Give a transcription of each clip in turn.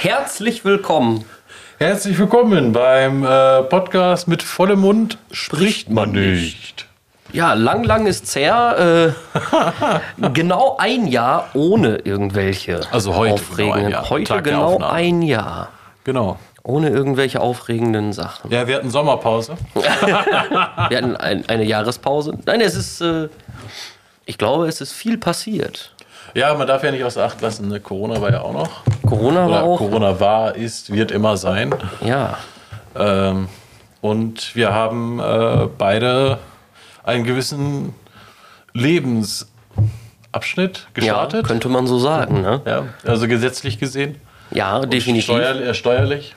Herzlich willkommen. herzlich willkommen beim äh, Podcast mit vollem Mund spricht man nicht. Ja, lang, lang ist's her. Äh, genau ein Jahr ohne irgendwelche Also heute aufregenden. genau ein Jahr, Heute Tag genau ein Jahr. Genau. Ohne irgendwelche aufregenden Sachen. Ja, wir hatten Sommerpause. Wir hatten ein, eine Jahrespause. Nein, es ist. Äh, ich glaube, es ist viel passiert. Ja, man darf ja nicht außer Acht lassen, ne? Corona war ja auch noch. Corona war auch. Corona war, ist, wird immer sein. Ja. Ähm, und wir haben äh, beide einen gewissen Lebensabschnitt ja, gestartet. könnte man so sagen. Ne? Ja, also gesetzlich gesehen. Ja, definitiv. Steuer, äh, steuerlich.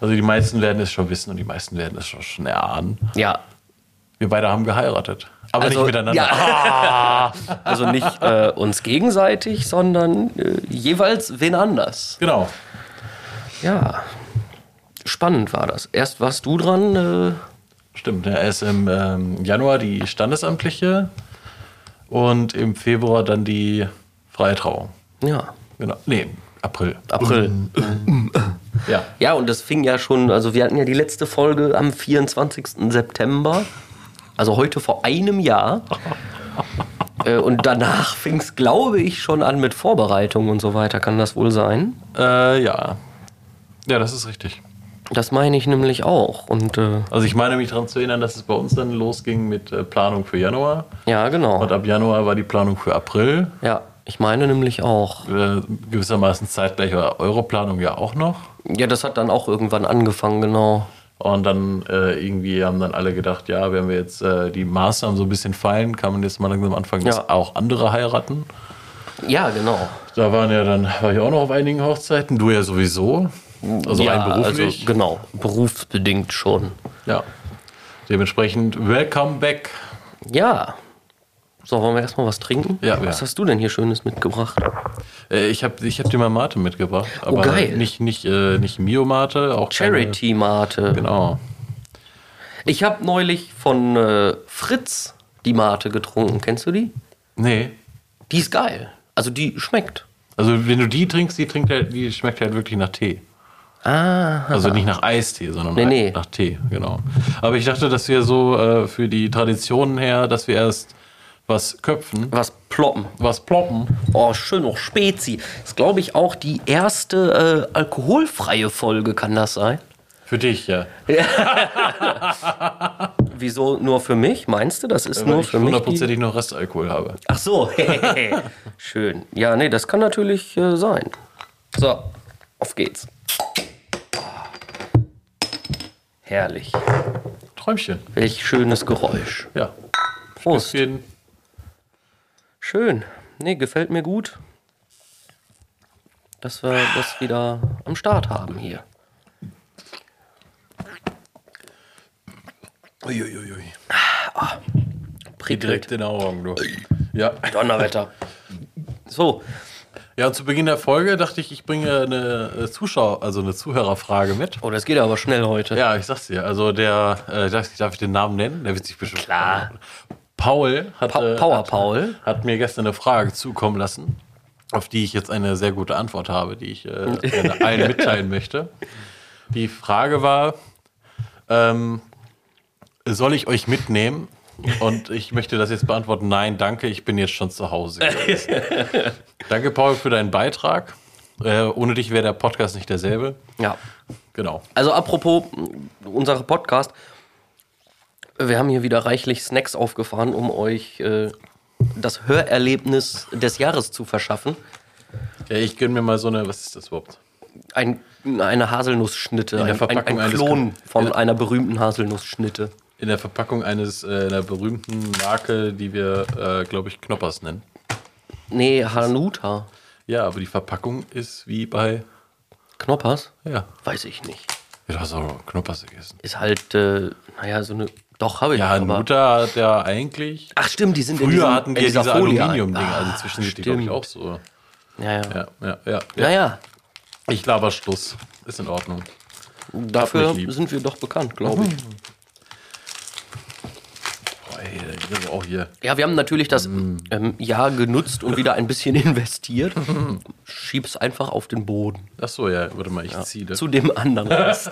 Also die meisten werden es schon wissen und die meisten werden es schon, schon erahnen. Ja. Wir beide haben geheiratet. Aber Also, nicht miteinander. Ja. also nicht äh, uns gegenseitig, sondern äh, jeweils wen anders. Genau. Ja. Spannend war das. Erst warst du dran. Äh, Stimmt. Ja, erst im ähm, Januar die standesamtliche und im Februar dann die freie Trauung. ja. Genau. Nee, April. April. Ja. Ja, und das fing ja schon, also wir hatten ja die letzte Folge am 24. September, also heute vor einem Jahr. Äh, und danach fing es, glaube ich, schon an mit Vorbereitungen und so weiter. Kann das wohl sein? Äh, ja. Ja, das ist richtig. Das meine ich nämlich auch. Und äh, Also ich meine mich daran zu erinnern, dass es bei uns dann losging mit äh, Planung für Januar. ja, genau. Und ab Januar war die Planung für April. Ja, ich meine nämlich auch. Äh, gewissermaßen zeitgleich war Europlanung ja auch noch. Ja, das hat dann auch irgendwann angefangen, genau. Und dann äh, irgendwie haben dann alle gedacht, ja, wenn wir jetzt äh, die Maßnahmen so ein bisschen feilen, kann man jetzt mal langsam anfangen, dass Ja. auch andere heiraten. Ja, genau. Da waren ja dann, war ich auch noch auf einigen Hochzeiten, du ja sowieso. Also ja, rein beruflich. Also, genau, berufsbedingt schon. ja. Dementsprechend, welcome back. Ja. So, wollen wir erstmal was trinken? Ja, Was ja. hast du denn hier Schönes mitgebracht? Äh, ich habe ich hab dir mal Mate mitgebracht. Aber Oh, geil. Nicht, nicht, äh, nicht Mio-Mate, auch keine- Charity Mate. Genau. Ich habe neulich von äh, Fritz die Mate getrunken. Kennst du die? Nee. Die ist geil. Also die schmeckt. Also wenn du die trinkst, die, trinkt halt, die schmeckt halt wirklich nach Tee. Ah. Also nicht nach Eistee, sondern Nee, nach, nee. nach Tee, genau. Aber ich dachte, dass wir so äh, für die Traditionen her, dass wir erst was köpfen, Was ploppen. was ploppen. Oh, schön noch Spezi. Ist, glaube ich, auch die erste äh, alkoholfreie Folge, kann das sein? Für dich, ja. Wieso nur für mich? Meinst du, das ist Weil nur ich für mich? Die... hundertprozentig noch Restalkohol habe. Ach so. Schön. Ja, nee, das kann natürlich äh, sein. So, auf geht's. Herrlich. Träumchen. Welch schönes Geräusch. Ja. Prost. Jeden. Schön. Nee, gefällt mir gut, dass wir das wieder am Start haben hier. Uiuiui. Prickelt. Direkt in den Augen, du. Ja. Donnerwetter. So, Ja, und zu Beginn der Folge dachte ich, ich bringe eine äh, Zuschauer, also eine Zuhörerfrage mit. oh, das geht aber schnell heute. Ja, ich sag's dir. Also der, äh, darf, ich- darf ich den Namen nennen? Der wird sich bestimmt. Klar. Paul hat, Pa äh, Power hat, Paul. hat mir gestern eine Frage zukommen lassen, auf die ich jetzt eine sehr gute Antwort habe, die ich äh, allen mitteilen möchte. Die Frage war, ähm, soll ich euch mitnehmen? Und ich möchte das jetzt beantworten. Nein, danke, ich bin jetzt schon zu Hause. danke, Paul, für deinen Beitrag. Äh, ohne dich wäre der Podcast nicht derselbe. Ja. Genau. Also apropos unser Podcast. Wir haben hier wieder reichlich Snacks aufgefahren, um euch äh, das Hörerlebnis des Jahres zu verschaffen. Ja, ich gönne mir mal so eine, was ist das überhaupt? Ein, eine Haselnussschnitte, der ein, ein, ein Klon von in- einer berühmten Haselnussschnitte. In der Verpackung eines äh, einer berühmten Marke, die wir, äh, glaube ich, Knoppers nennen. Nee, Hanuta. Ja, aber die Verpackung ist wie bei. Knoppers? Ja. Weiß ich nicht. Ja, du hast auch Knoppers gegessen. Ist halt, äh, naja, so eine. Doch, habe ich. Ja, aber- Mutter hat ja eigentlich. Ach, stimmt, die sind in Früher diesem- hatten in wir dieser diese. Ah, also zwischen sind die, glaube ich, auch so. Ja, ja. Ja, ja, ja. ja. Naja, Ich laber Schluss. Ist in Ordnung. dafür sind wir doch bekannt, glaube ich. ey, das ist auch hier. Ja, wir haben natürlich das ähm, Jahr genutzt und wieder ein bisschen investiert. Schieb's einfach auf den Boden. Ach so, ja, warte mal, ich ziehe das. Zu dem anderen Rest.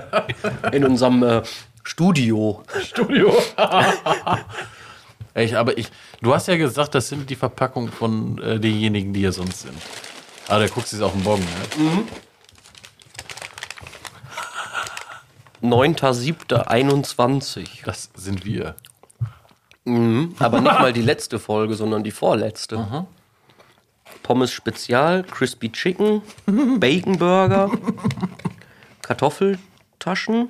In unserem äh, Studio. Studio. Echt, aber ich, du hast ja gesagt, das sind die Verpackungen von äh, denjenigen, die hier sonst sind. Ah, da guckst du es auf den Bon, ne? 9.7.21. Das sind wir. Aber nicht mal die letzte Folge, sondern die vorletzte. Pommes Spezial, Crispy Chicken, Bacon Burger, Kartoffeltaschen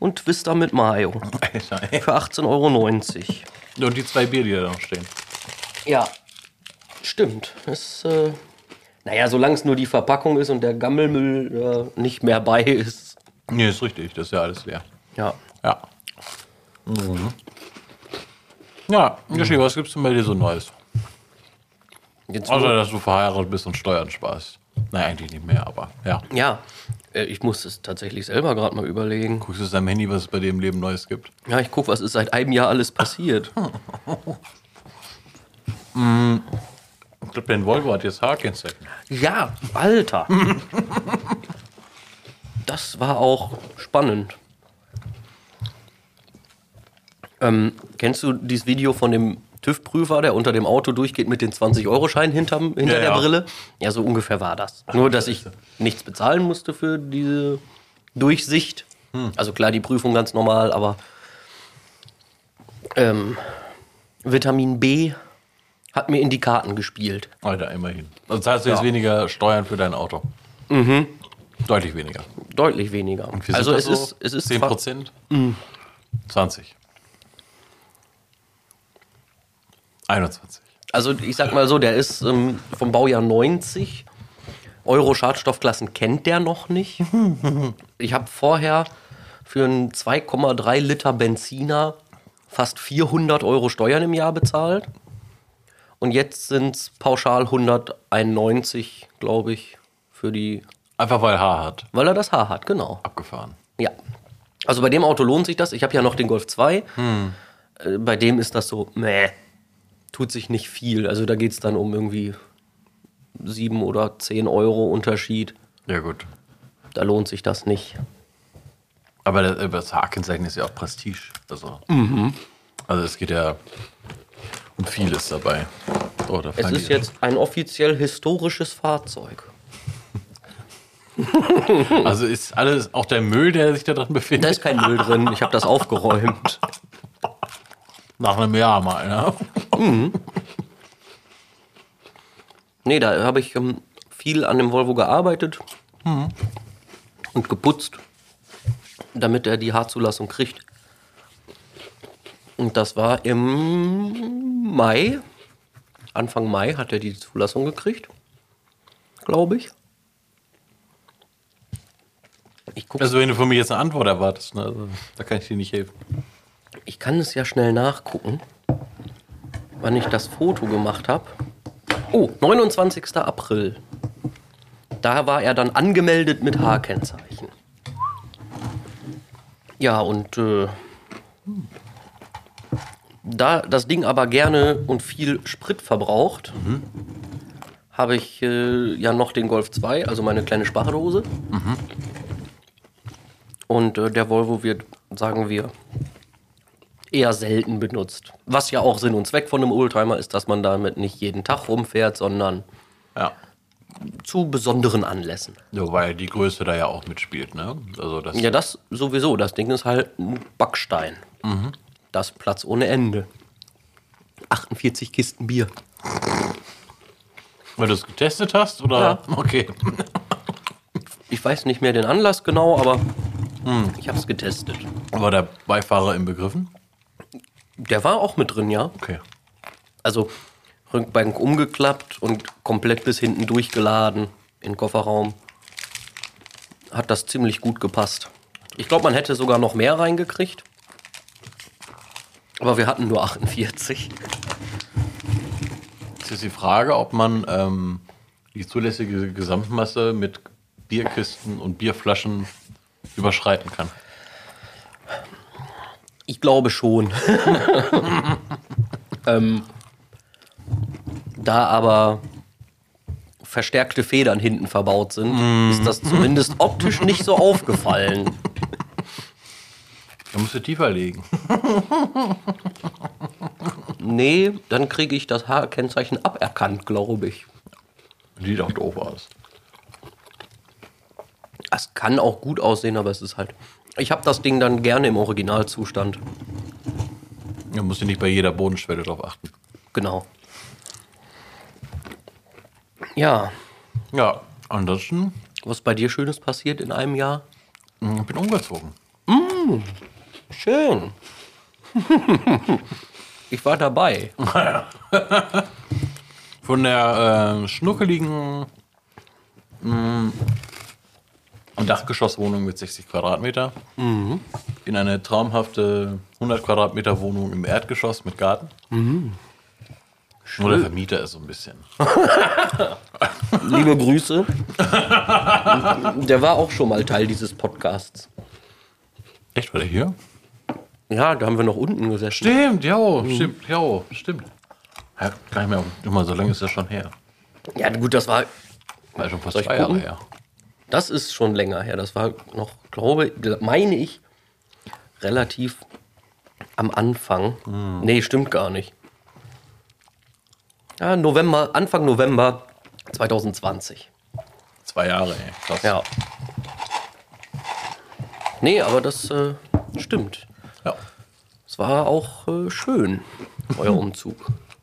und Twister mit Mayo. Alter, ey. Für 18,90 Euro. Und die zwei Bier, die da noch stehen. Ja, stimmt. Das, äh, naja, solange es nur die Verpackung ist und der Gammelmüll äh, nicht mehr bei ist. Nee, ist richtig, das ist ja alles leer. Ja. Ja. Mhm. Ja, Yoshi, was gibt's denn bei dir so Neues? Jetzt Außer, dass du verheiratet bist und Steuern sparst. Nein, eigentlich nicht mehr, aber ja. ja, ich muss es tatsächlich selber gerade mal überlegen. Guckst du auf deinem Handy, was es bei dir im Leben Neues gibt? Ja, ich gucke, was ist seit einem Jahr alles passiert. Ich glaube, dein Volvo hat jetzt Haarkennzeichen. Ja, Alter. Das war auch spannend. Ähm, kennst du dieses Video von dem TÜV-Prüfer, der unter dem Auto durchgeht mit den 20-Euro-Scheinen hinterm, hinter Ja, der ja. Brille? Ja, so ungefähr war das. Nur, dass ich nichts bezahlen musste für diese Durchsicht. Also klar, die Prüfung ganz normal, aber ähm, Vitamin B hat mir in die Karten gespielt. Alter, immerhin. Also zahlst du jetzt Ja. weniger Steuern für dein Auto. Deutlich weniger. Deutlich weniger. Also es so? ist, es ist 10 zwar- Prozent? 20. 21. Also ich sag mal so, der ist ähm, vom Baujahr 90. Euro Schadstoffklassen kennt der noch nicht. Ich habe vorher für einen 2,3 Liter Benziner fast 400 Euro Steuern im Jahr bezahlt. Und jetzt sind es pauschal 191, glaube ich, für die, Einfach weil Haar hat. weil er das Haar hat, genau. Abgefahren. Ja. Also bei dem Auto lohnt sich das. Ich habe ja noch den Golf 2. Äh, bei dem ist das so, meh, tut sich nicht viel. Also da geht es dann um irgendwie 7 oder 10 Euro Unterschied. Ja, gut. Da lohnt sich das nicht. Aber das, das Haarkennzeichen ist ja auch Prestige. Also, Mhm. also es geht ja um vieles dabei. Oh, da Es ist jetzt ein offiziell historisches Fahrzeug. Also ist alles, auch der Müll, der sich da drin Da befindet, ist kein Müll drin. Ich habe das aufgeräumt. nach einem Jahr mal, ne? Nee, da habe ich ähm, viel an dem Volvo gearbeitet und geputzt, damit er die Haarzulassung kriegt. Und das war im Mai. Anfang Mai hat er die Zulassung gekriegt. Glaube ich. Ich, guck, Also wenn du von mir jetzt eine Antwort erwartest, ne? also, da kann ich dir nicht helfen. Ich kann es ja schnell nachgucken, wann ich das Foto gemacht habe. Oh, 29. April. Da war er dann angemeldet mit H-Kennzeichen. Ja, und äh, da das Ding aber gerne und viel Sprit verbraucht, habe ich äh, ja noch den Golf 2, also meine kleine Spardose. Und äh, der Volvo wird, sagen wir, eher selten benutzt. Was ja auch Sinn und Zweck von einem Oldtimer ist, dass man damit nicht jeden Tag rumfährt, sondern Ja. zu besonderen Anlässen. So, weil die Größe da ja auch mitspielt, ne? Also das Ja, das sowieso. Das Ding ist halt ein Backstein. Das Platz ohne Ende. 48 Kisten Bier. weil du es getestet hast, oder? Ja. Okay. Ich weiß nicht mehr den Anlass genau, aber ich habe es getestet. War der Beifahrer im Begriffen? Der war auch mit drin, ja. Okay. Also Rückbank umgeklappt und komplett bis hinten durchgeladen in den Kofferraum. Hat das ziemlich gut gepasst. Ich glaube, man hätte sogar noch mehr reingekriegt. Aber wir hatten nur 48. Jetzt ist die Frage, ob man ähm, die zulässige Gesamtmasse mit Bierkisten und Bierflaschen überschreiten kann. Ich glaube schon. ähm, da aber verstärkte Federn hinten verbaut sind, ist das zumindest optisch nicht so aufgefallen. Da musst du tiefer legen. Nee, dann kriege ich das H-Kennzeichen aberkannt, glaube ich. Sieht auch doof aus. Es kann auch gut aussehen, aber es ist halt. Ich habe das Ding dann gerne im Originalzustand. Da musst du nicht bei jeder Bodenschwelle drauf achten. Genau. Ja, Ja, ansonsten was bei dir Schönes passiert in einem Jahr? ich bin umgezogen. Schön. ich war dabei. Von der äh, schnuckeligen mh, Dachgeschosswohnung mit 60 Quadratmeter in eine traumhafte 100 Quadratmeter Wohnung im Erdgeschoss mit Garten. Nur der Vermieter ist so ein bisschen. Liebe Grüße. Der war auch schon mal Teil dieses Podcasts. Echt, war der hier? Ja, da haben wir noch unten gesessen. Stimmt, ja, stimmt, ja, stimmt. Ja, gar nicht mehr, immer so lange ist das schon her. Ja, gut, das war. War schon fast zwei Jahre her. Das ist schon länger her. Das war noch, glaube, meine ich, relativ am Anfang. Nee, stimmt gar nicht. Ja, November, Anfang November 2020. Zwei Jahre, ey. Krass. Ja. Nee, aber das äh, stimmt. ja. Es war auch äh, schön, euer Umzug.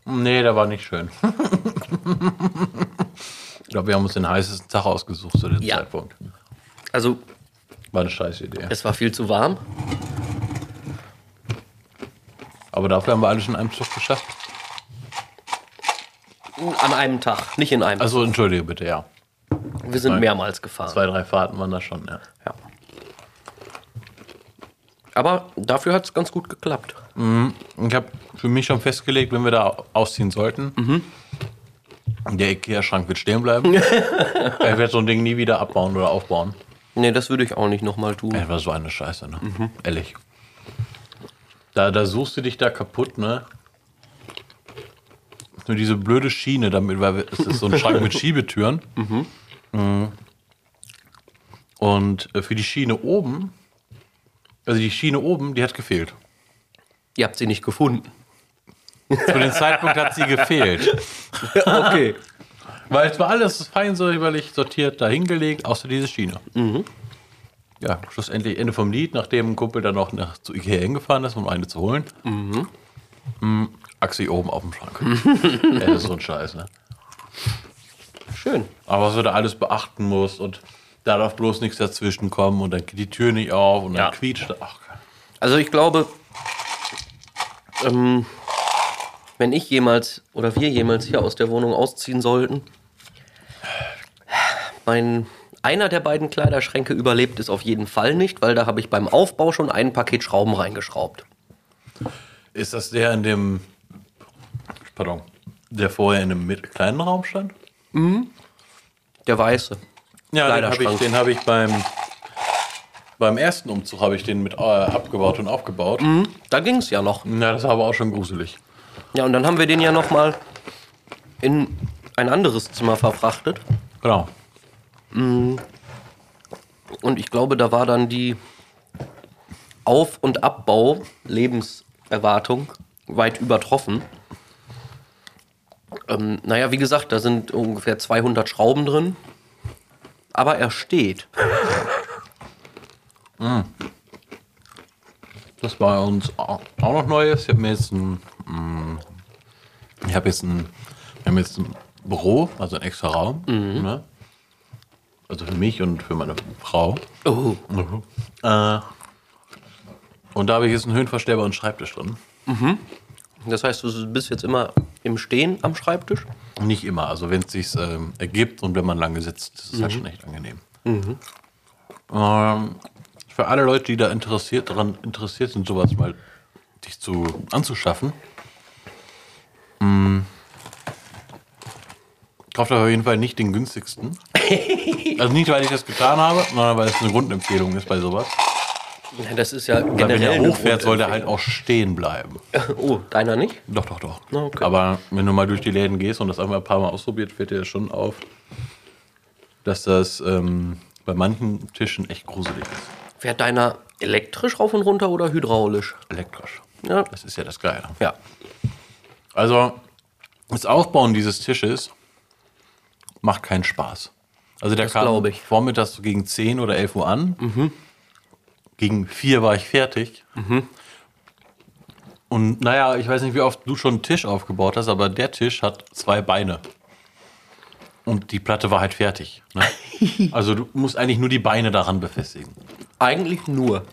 Nee, der war nicht schön. ich glaube, wir haben uns den heißesten Tag ausgesucht zu dem Ja. Zeitpunkt. Also, War eine scheiß Idee. es war viel zu warm. Aber dafür haben wir alles in einem Zug geschafft. An einem Tag, nicht in einem. Also entschuldige bitte, ja. wir sind zwei- mehrmals gefahren. Zwei, drei Fahrten waren das schon, ja. Ja. Aber dafür hat es ganz gut geklappt. Ich habe für mich schon festgelegt, wenn wir da ausziehen sollten, der Ikea-Schrank wird stehen bleiben. ich werde so ein Ding nie wieder abbauen oder aufbauen. Nee, das würde ich auch nicht nochmal tun. Ey, war so eine Scheiße, ne? Ehrlich. Da, da suchst du dich da kaputt, ne? Nur diese blöde Schiene damit, weil es ist so ein Schrank mit Schiebetüren. Mhm. Und äh, für die Schiene oben, also die Schiene oben, die hat gefehlt. Ihr habt sie nicht gefunden. Zu dem Zeitpunkt hat sie gefehlt. okay. Weil es war alles fein säuberlich sortiert, da hingelegt, außer diese Schiene. Ja, schlussendlich Ende vom Lied, nachdem ein Kumpel dann noch nach, zu Ikea hingefahren ist, um eine zu holen. Mhm. Axi oben auf dem Schrank. Ey, das ist so ein Scheiß, ne? Schön. Aber was du da alles beachten musst und da darf bloß nichts dazwischen kommen und dann geht die Tür nicht auf und dann Ja. quietscht. Ach, Also ich glaube, ähm, wenn ich jemals oder wir jemals hier aus der Wohnung ausziehen sollten, mein einer der beiden Kleiderschränke überlebt es auf jeden Fall nicht, weil da habe ich beim Aufbau schon ein Paket Schrauben reingeschraubt. ist das der in dem, pardon, der vorher in einem kleinen Raum stand? Der weiße. Ja, den habe ich, den hab ich beim, beim ersten Umzug habe ich den mit äh, abgebaut und aufgebaut. Da ging es ja noch. Ja, das war aber auch schon gruselig. Ja, und dann haben wir den ja noch mal in ein anderes Zimmer verfrachtet. Genau. Und ich glaube, da war dann die Auf- und Abbau Lebenserwartung weit übertroffen. Ähm, naja, wie gesagt, da sind ungefähr 200 Schrauben drin. Aber er steht. Das bei uns auch noch Neues. Ich habe mir jetzt ein, mm, ich habe jetzt ein, wir haben jetzt ein Büro, also ein extra Raum. Ne? Also für mich und für meine Frau. Oh. Äh, und da habe ich jetzt einen höhenverstellbaren Schreibtisch drin. Das heißt, du bist jetzt immer im Stehen am Schreibtisch? Nicht immer, also wenn es sich ähm, ergibt und wenn man lange sitzt, ist es halt schon echt angenehm. Ähm, für alle Leute, die da interessiert, daran interessiert sind, sowas mal sich zu anzuschaffen, mh, kauft euch auf jeden Fall nicht den günstigsten. also nicht, weil ich das getan habe, sondern weil es eine Grundempfehlung ist bei sowas. Ja, das ist ja Weil wenn generell der hochfährt, soll der halt auch stehen bleiben. Oh, deiner nicht? Doch, doch, doch. Okay. Aber wenn du mal durch die Läden gehst und das einmal ein paar Mal ausprobiert, fällt dir schon auf, dass das ähm, bei manchen Tischen echt gruselig ist. Fährt deiner elektrisch rauf und runter oder hydraulisch? Elektrisch. Ja. Das ist ja das Geile. Ja. Also, das Aufbauen dieses Tisches macht keinen Spaß. Also der Das kam vormittags so gegen 10 oder 11 Uhr an. Gegen 4 war ich fertig. Und naja, ich weiß nicht, wie oft du schon einen Tisch aufgebaut hast, aber der Tisch hat zwei Beine. Und die Platte war halt fertig. Ne? Also du musst eigentlich nur die Beine daran befestigen. Eigentlich nur.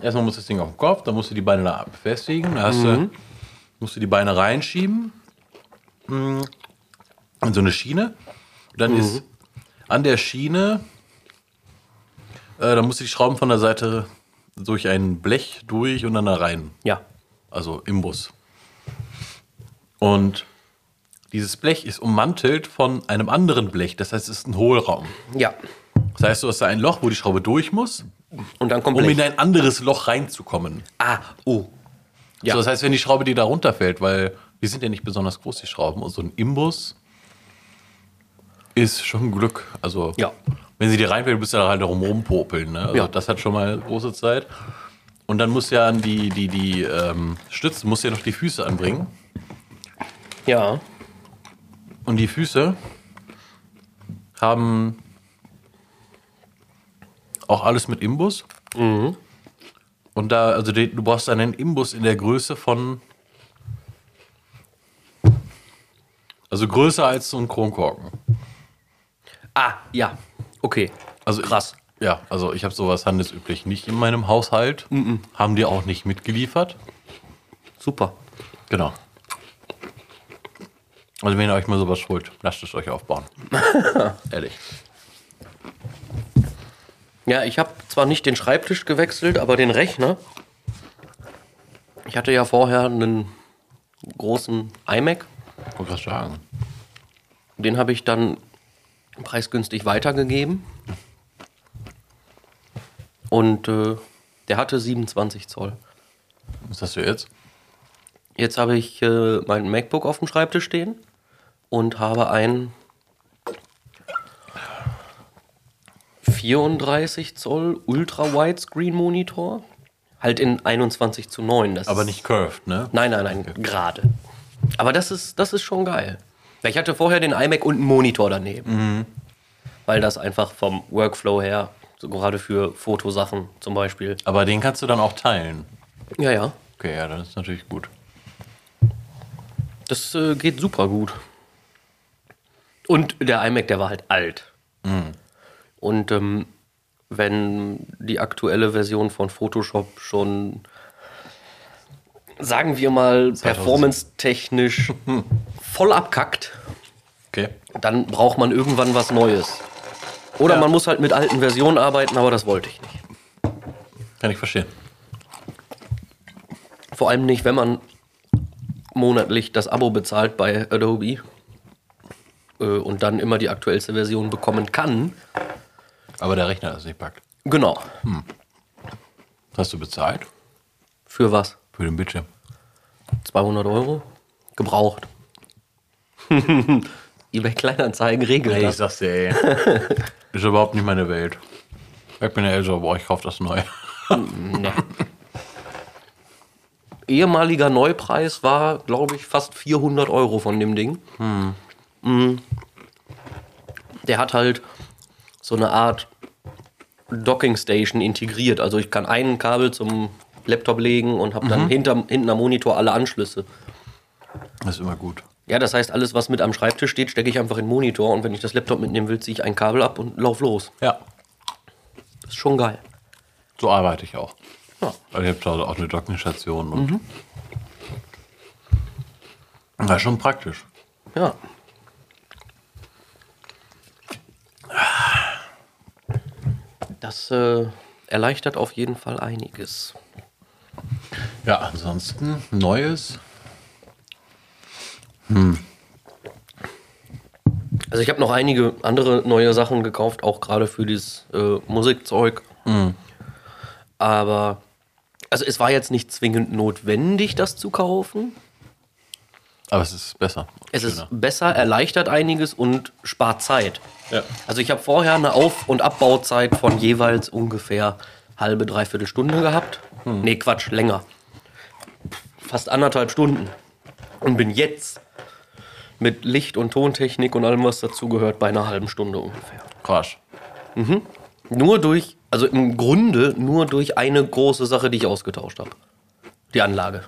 Erstmal muss das Ding auf den Kopf, dann musst du die Beine da befestigen, dann hast du, musst du die Beine reinschieben mm, in so eine Schiene. Und dann ist an der Schiene, äh, da musst du die Schrauben von der Seite durch ein Blech durch und dann da rein. Ja. Also im Bus. Und dieses Blech ist ummantelt von einem anderen Blech, das heißt, es ist ein Hohlraum. Ja. Das heißt, du hast da ein Loch, wo die Schraube durch muss, Und dann kommt um in Blech. ein anderes Loch reinzukommen. Ah, oh. Ja. So, das heißt, wenn die Schraube dir da runterfällt, weil die sind ja nicht besonders groß, die Schrauben, und so ein Imbus ist schon Glück. Also, Ja. wenn sie dir reinfällt, bist du da halt rum rumpopeln. Ne? Also, Ja. das hat schon mal große Zeit. Und dann musst du ja an die, die, die ähm, Stützen, musst du ja noch die Füße anbringen. Ja. Und die Füße haben auch alles mit Imbus. Mhm. Und da, also die, du brauchst einen Imbus in der Größe von. Also größer als so ein Kronkorken. Ah, ja. Okay. Also Krass. Ja, also ich habe sowas handelsüblich nicht in meinem Haushalt. Haben die auch nicht mitgeliefert. Super. Genau. Also wenn ihr euch mal sowas holt, lasst es euch aufbauen. Ehrlich. Ja, ich habe zwar nicht den Schreibtisch gewechselt, aber den Rechner. Ich hatte ja vorher einen großen iMac. Wollte gerade sagen. Den habe ich dann preisgünstig weitergegeben. Und äh, der hatte 27 Zoll. Was hast du jetzt? Jetzt habe ich äh, mein MacBook auf dem Schreibtisch stehen und habe einen 34 Zoll Ultra Widescreen Monitor. Halt in 21 zu 9. Das Aber nicht curved, ne? Nein, nein, nein, gerade. Aber das ist, das ist schon geil. Ich hatte vorher den iMac und einen Monitor daneben. Weil das einfach vom Workflow her, so gerade für Fotosachen zum Beispiel. Aber den kannst du dann auch teilen. Ja, ja. Okay, ja, das ist natürlich gut. Das äh, geht super gut. Und der iMac, der war halt alt. Und ähm, wenn die aktuelle Version von Photoshop schon, sagen wir mal, performance-technisch voll abkackt, Okay. dann braucht man irgendwann was Neues. Oder Ja. man muss halt mit alten Versionen arbeiten, aber das wollte ich nicht. Kann ich verstehen. Vor allem nicht, wenn man monatlich das Abo bezahlt bei Adobe äh, und dann immer die aktuellste Version bekommen kann. Aber der Rechner das nicht packt. Genau. Hast du bezahlt? Für was? Für den Bildschirm. 200 Euro? Gebraucht. eBay Kleinanzeigen regelt Ey, ich sag's dir, ey. ist überhaupt nicht meine Welt. Ich bin ja älter, boah, ich kauf das neu. Nee. Ehemaliger Neupreis war, glaube ich, fast 400 Euro von dem Ding. Mhm. Der hat halt so eine Art Docking Station integriert. Also ich kann ein Kabel zum Laptop legen und habe dann hinter, hinten am Monitor alle Anschlüsse. Das ist immer gut. Ja, das heißt, alles, was mit am Schreibtisch steht, stecke ich einfach in den Monitor und wenn ich das Laptop mitnehmen will, ziehe ich ein Kabel ab und lauf los. Ja, Das ist schon geil. so arbeite ich auch. Ja. Also ich habe Hause auch eine Dockingstation und. Das ist schon praktisch. Ja. Das äh, erleichtert auf jeden Fall einiges. Ja, ansonsten Neues. Also ich habe noch einige andere neue Sachen gekauft, auch gerade für dieses äh, Musikzeug. Aber, also es war jetzt nicht zwingend notwendig, das zu kaufen. Aber es ist besser. Es ist Schöner. besser, erleichtert einiges und spart Zeit. Ja. Also ich habe vorher eine Auf- und Abbauzeit von jeweils ungefähr halbe, dreiviertel Stunde gehabt. Nee, Quatsch, länger. Fast anderthalb Stunden. Und bin jetzt mit Licht- und Tontechnik und allem, was dazugehört, bei einer halben Stunde ungefähr. Krass. Nur durch, also im Grunde nur durch eine große Sache, die ich ausgetauscht habe. Die Anlage.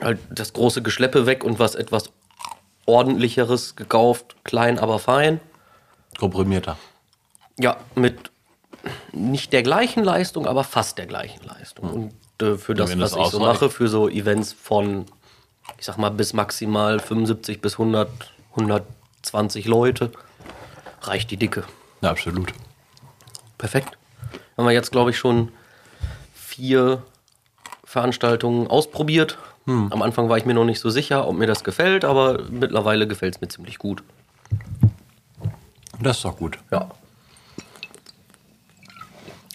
Halt das große Geschleppe weg und was etwas ordentlicheres gekauft, klein, aber fein. Komprimierter. Ja, mit nicht der gleichen Leistung, aber fast der gleichen Leistung. Und äh, für das, was das ich so mache, für so Events von, ich sag mal, bis maximal 75 bis 100, 120 Leute, reicht die Dicke. Ja, absolut. Perfekt. Haben wir jetzt, glaube ich, schon vier Veranstaltungen ausprobiert. Am Anfang war ich mir noch nicht so sicher, ob mir das gefällt, aber mittlerweile gefällt es mir ziemlich gut. Das ist doch gut. Ja.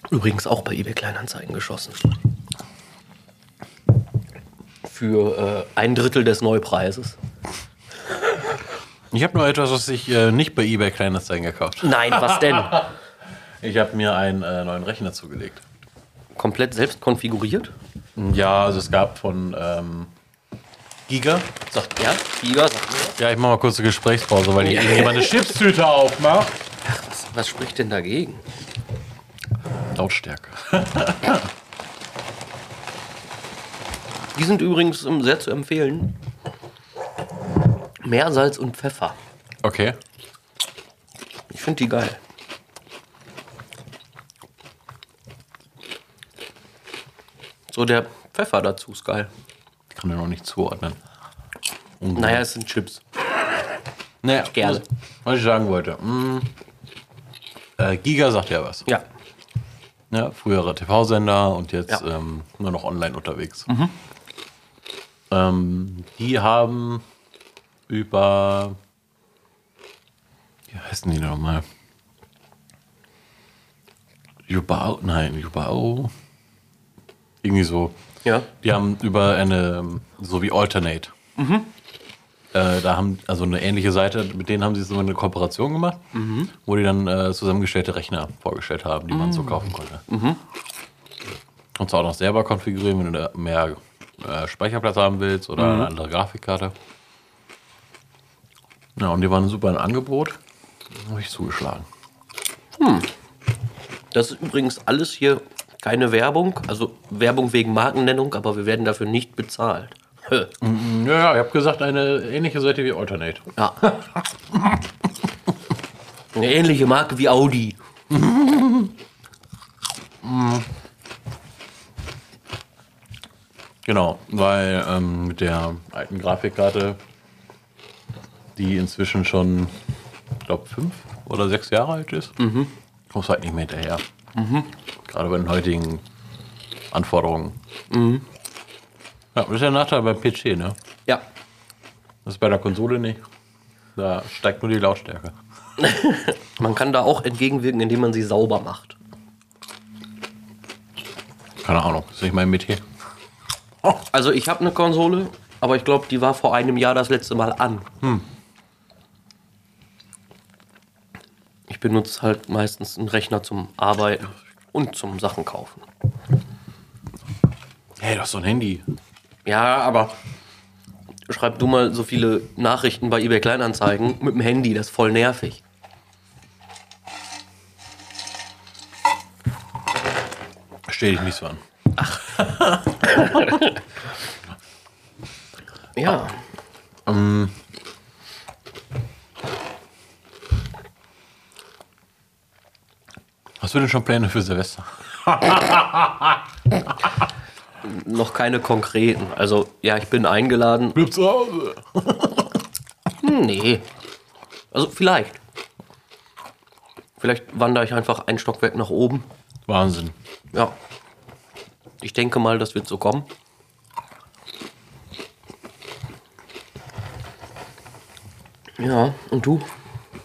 Übrigens auch bei eBay Kleinanzeigen geschossen. Für äh, ein Drittel des Neupreises. Ich habe nur etwas, was ich äh, nicht bei eBay Kleinanzeigen gekauft habe. Nein, was denn? Ich habe mir einen äh, neuen Rechner zugelegt. Komplett selbst konfiguriert? Ja, also es gab von ähm, Giga. Sagt er. Giga, sagt er. Ja, ich mache mal kurz eine Gesprächspause, weil hier irgendjemand eine Chipstüte aufmacht. Was, was spricht denn dagegen? Lautstärke. Die sind übrigens sehr zu empfehlen. Meersalz und Pfeffer. Okay. Ich finde die geil. So der Pfeffer dazu ist geil. Ich kann den noch nicht zuordnen. Naja, es sind Chips. Naja, Gerne. Was, ich sagen wollte. Mm, äh, Giga sagt ja was. Ja. Ja, früherer TV-Sender und jetzt Ja. ähm, nur noch online unterwegs. Ähm, die haben über. Wie heißen die nochmal? Jubao? Nein, Jubao. Irgendwie so. Ja. Die haben über eine, so wie Alternate. Äh, da haben, also eine ähnliche Seite, mit denen haben sie so eine Kooperation gemacht, wo die dann äh, zusammengestellte Rechner vorgestellt haben, die man so kaufen konnte. Und zwar auch noch selber konfigurieren, wenn du da mehr äh, Speicherplatz haben willst oder eine andere Grafikkarte. Ja, und die waren super im Angebot. Habe ich zugeschlagen. Das ist übrigens alles hier keine Werbung, also Werbung wegen Markennennung, aber wir werden dafür nicht bezahlt. Hö. Ja, ja, ich habe gesagt, eine ähnliche Seite wie Alternate. Ja. Eine ähnliche Marke wie Audi. Genau, weil ähm, mit der alten Grafikkarte, die inzwischen schon, ich glaube, fünf oder sechs Jahre alt ist, kommst du halt nicht mehr hinterher. Gerade bei den heutigen Anforderungen. Ja, das ist der Nachteil beim PC, ne? Ja. Das ist bei der Konsole nicht. Da steigt nur die Lautstärke. Man kann da auch entgegenwirken, indem man sie sauber macht. Keine Ahnung, das ist nicht mein Metier. Also ich habe eine Konsole, aber ich glaube, die war vor einem Jahr das letzte Mal an. Ich benutze halt meistens einen Rechner zum Arbeiten und zum Sachen kaufen. Hey, du hast so ein Handy. Ja, aber schreib du mal so viele Nachrichten bei eBay Kleinanzeigen mit dem Handy, das ist voll nervig. Stell dich nicht so an. Ja. Hast du denn schon Pläne für Silvester? Noch keine konkreten. Also, ja, ich bin eingeladen. Bleib zu Hause. Hm, nee. Also, vielleicht. Vielleicht wandere ich einfach ein Stockwerk nach oben. Wahnsinn. Ja. Ich denke mal, das wird so kommen. Ja, und du?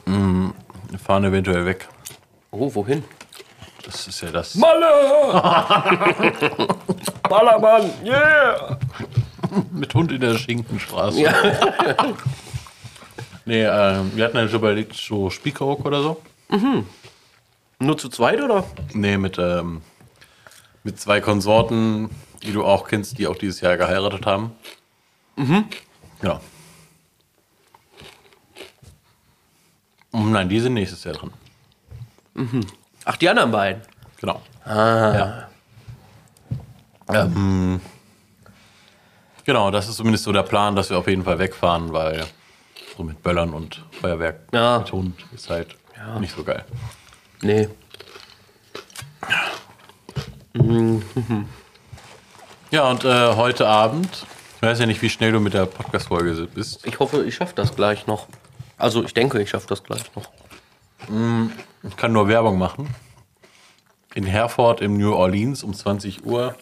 Wir fahren eventuell weg. Oh, wohin? Das ist ja das. Malle! Ballermann! Yeah! Mit Hund in der Schinkenstraße. Ja. Nee, ähm, wir hatten ja schon überlegt, so Spiekeroog oder so. Nur zu zweit, oder? Nee, mit, ähm, mit zwei Konsorten, die du auch kennst, die auch dieses Jahr geheiratet haben. Mhm. Ja. Und nein, die sind nächstes Jahr dran. Ach, die anderen beiden. Genau. Ja. Ähm, genau, das ist zumindest so der Plan, dass wir auf jeden Fall wegfahren, weil so mit Böllern und Feuerwerk Ja. mit Hund ist halt nicht so geil. Nee. Ja, und äh, heute Abend, ich weiß ja nicht, wie schnell du mit der Podcast-Folge bist. Ich hoffe, ich schaffe das gleich noch. Also, ich denke, ich schaffe das gleich noch. Ich kann nur Werbung machen. In Herford im New Orleans um 20 Uhr.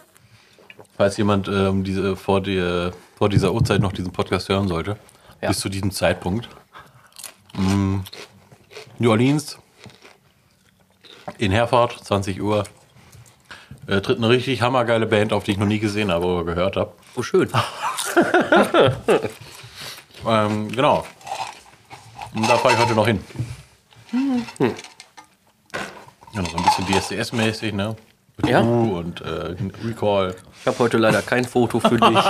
Falls jemand äh, um diese, vor, die, vor dieser Uhrzeit noch diesen Podcast hören sollte. Ja. Bis zu diesem Zeitpunkt. Mm, New Orleans. In Herford, 20 Uhr. Äh, tritt eine richtig hammergeile Band auf, die ich noch nie gesehen habe oder gehört habe. Oh, schön. Ähm, genau. Und da fahre ich heute noch hin. Ja, noch so ein bisschen DSDS-mäßig, ne? Mit Ja? U und äh, Recall. Ich habe heute leider kein Foto für dich.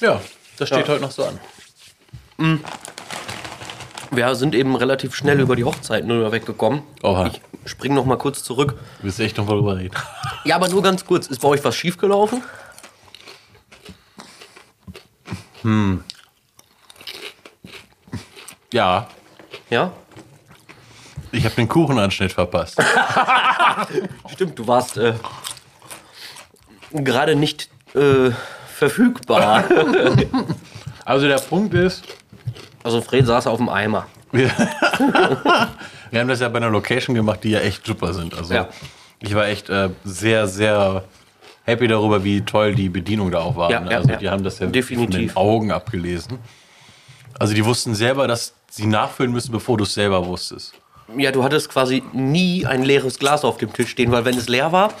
Ja, das steht Ja. heute noch so an. Wir sind eben relativ schnell über die Hochzeiten nur weggekommen. Oha. Ich spring noch mal kurz zurück. Du willst echt noch mal drüber reden. Ja, aber nur ganz kurz. Ist bei euch was schiefgelaufen? Ja, Ja? ich habe den Kuchenanschnitt verpasst. Stimmt, du warst äh, gerade nicht äh, verfügbar. Also der Punkt ist, Also Fred saß auf dem Eimer. wir, haben das ja bei einer Location gemacht, die ja echt super sind. Also Ja. ich war echt äh, sehr, sehr happy darüber, wie toll die Bedienung da auch war. Ja, ne? also ja. die haben das ja Definitiv. von den Augen abgelesen. Also die wussten selber, dass sie nachfüllen müssen, bevor du es selber wusstest. Ja, du hattest quasi nie ein leeres Glas auf dem Tisch stehen, weil wenn es leer war,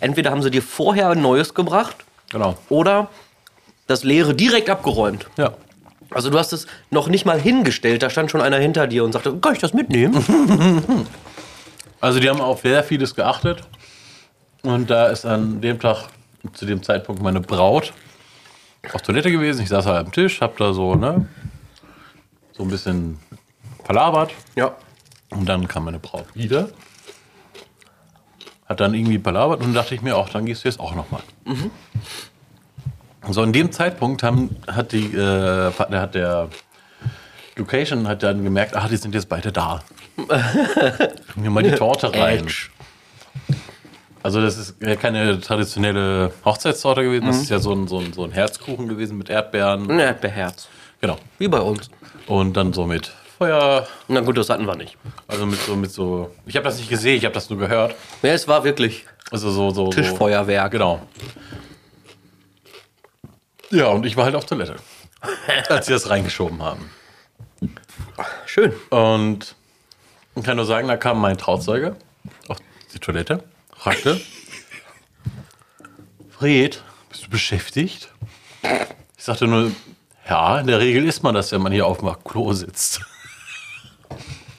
entweder haben sie dir vorher ein neues gebracht Genau. oder das leere direkt abgeräumt. Ja. Also du hast es noch nicht mal hingestellt, da stand schon einer hinter dir und sagte, kann ich das mitnehmen? Also die haben auf sehr vieles geachtet. Und da ist an dem Tag, zu dem Zeitpunkt, meine Braut auf Toilette gewesen. Ich saß halt am Tisch, hab da so, ne, so ein bisschen verlabert. ja. Und dann kam meine Braut wieder. Hat dann irgendwie palabert und dann dachte ich mir auch, dann gehst du jetzt auch nochmal. So, in dem Zeitpunkt haben, hat, die, äh, hat der Location hat dann gemerkt, ach, die sind jetzt beide da. Mir mal die Torte rein. Also das ist ja keine traditionelle Hochzeitstorte gewesen, das ist ja so ein, so, ein, so ein Herzkuchen gewesen mit Erdbeeren. Ein Erdbeerherz. Genau. Wie bei uns. Und dann so mit Feuer, Na gut, das hatten wir nicht. also mit so, mit so. Ich habe das nicht gesehen, ich habe das nur gehört. Ja, es war wirklich Also so, so. Tischfeuerwerk. So, genau. Ja, und ich war halt auf Toilette. als sie das reingeschoben haben. Schön. Und ich kann nur sagen, da kam mein Trauzeuge auf die Toilette, fragte: Fred, bist du beschäftigt? Ich sagte nur: Ja, in der Regel ist man das, wenn man hier auf dem Klo sitzt.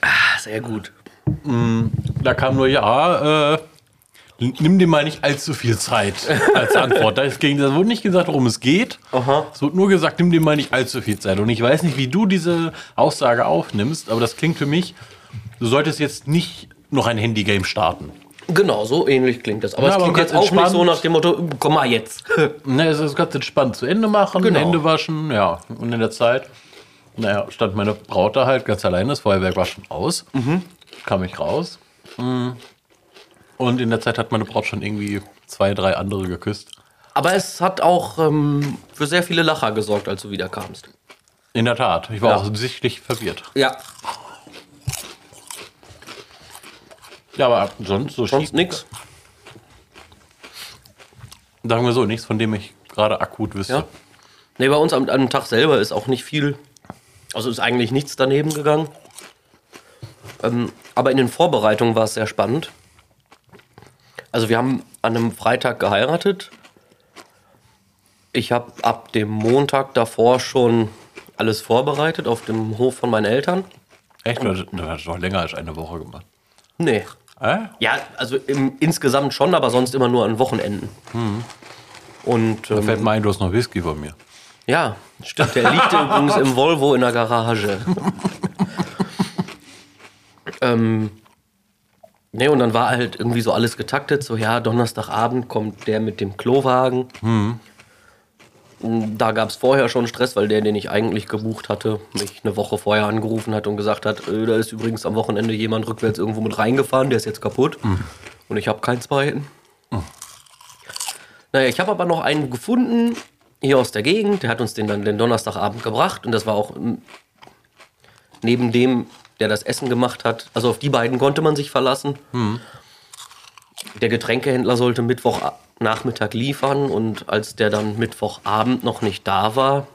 Ah, Sehr gut. Da kam nur: Ja, äh, nimm dir mal nicht allzu viel Zeit als Antwort. Da, ist gegen, da wurde nicht gesagt, worum es geht. Aha. Es wurde nur gesagt, nimm dir mal nicht allzu viel Zeit. Und ich weiß nicht, wie du diese Aussage aufnimmst, aber das klingt für mich, du solltest jetzt nicht noch ein Handygame starten. Genau, so ähnlich klingt das. Aber Ja, es aber klingt ganz jetzt auch nicht so entspannt. nach dem Motto, komm mal jetzt. Ne, es ist ganz entspannt zu Ende machen, Genau. Hände waschen, ja. Und in der Zeit, naja, stand meine Braut da halt ganz allein, das Feuerwerk war schon aus. Kam ich raus. Mm. Und in der Zeit hat meine Braut schon irgendwie zwei, drei andere geküsst. Aber es hat auch ähm, für sehr viele Lacher gesorgt, als du wiederkamst. In der Tat, ich war Ja. auch sichtlich verwirrt. Ja, Ja, aber sonst so sonst nix. Sagen wir so, nichts, von dem ich gerade akut wüsste. Ja. Nee, bei uns am, am Tag selber ist auch nicht viel, also ist eigentlich nichts daneben gegangen. Ähm, aber in den Vorbereitungen war es sehr spannend. Also wir haben an einem Freitag geheiratet. Ich habe ab dem Montag davor schon alles vorbereitet auf dem Hof von meinen Eltern. Echt? Du hast- du hast doch länger als eine Woche gemacht. Nee. Äh? Ja, also im, insgesamt schon, aber sonst immer nur an Wochenenden. Und Da ähm, fällt mir ein, du hast noch Whisky von mir. ja, stimmt. Der liegt übrigens im Volvo in der Garage. ähm, ne, und dann war halt irgendwie so alles getaktet. So, ja, Donnerstagabend kommt der mit dem Klowagen. Da gab es vorher schon Stress, weil der, den ich eigentlich gebucht hatte, mich eine Woche vorher angerufen hat und gesagt hat, äh, da ist übrigens am Wochenende jemand rückwärts irgendwo mit reingefahren, der ist jetzt kaputt. Und ich habe keinen zweiten. Naja, ich habe aber noch einen gefunden, hier aus der Gegend. Der hat uns den dann den Donnerstagabend gebracht. Und das war auch mm, neben dem, der das Essen gemacht hat. Also auf die beiden konnte man sich verlassen. Der Getränkehändler sollte Mittwochnachmittag liefern. Und als der dann Mittwochabend noch nicht da war,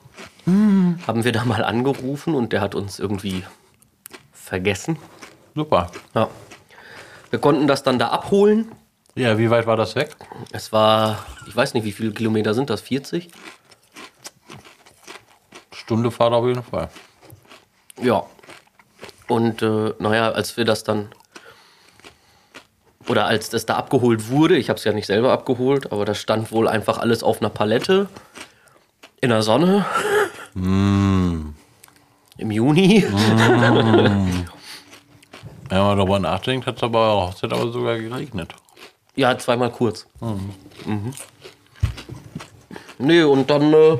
haben wir da mal angerufen. Und der hat uns irgendwie vergessen. Super. Ja. Wir konnten das dann da abholen. Ja, wie weit war das weg? Es war, ich weiß nicht, wie viele Kilometer sind das? 40? Stunde Fahrt auf jeden Fall. Ja. Und äh, naja, als wir das dann, oder als das da abgeholt wurde, ich habe es ja nicht selber abgeholt, aber das stand wohl einfach alles auf einer Palette in der Sonne. Im Juni. Wenn man darüber nachdenkt, hat es aber, hat's aber sogar geregnet. Ja, zweimal kurz. Mhm. Nee, und dann. Äh,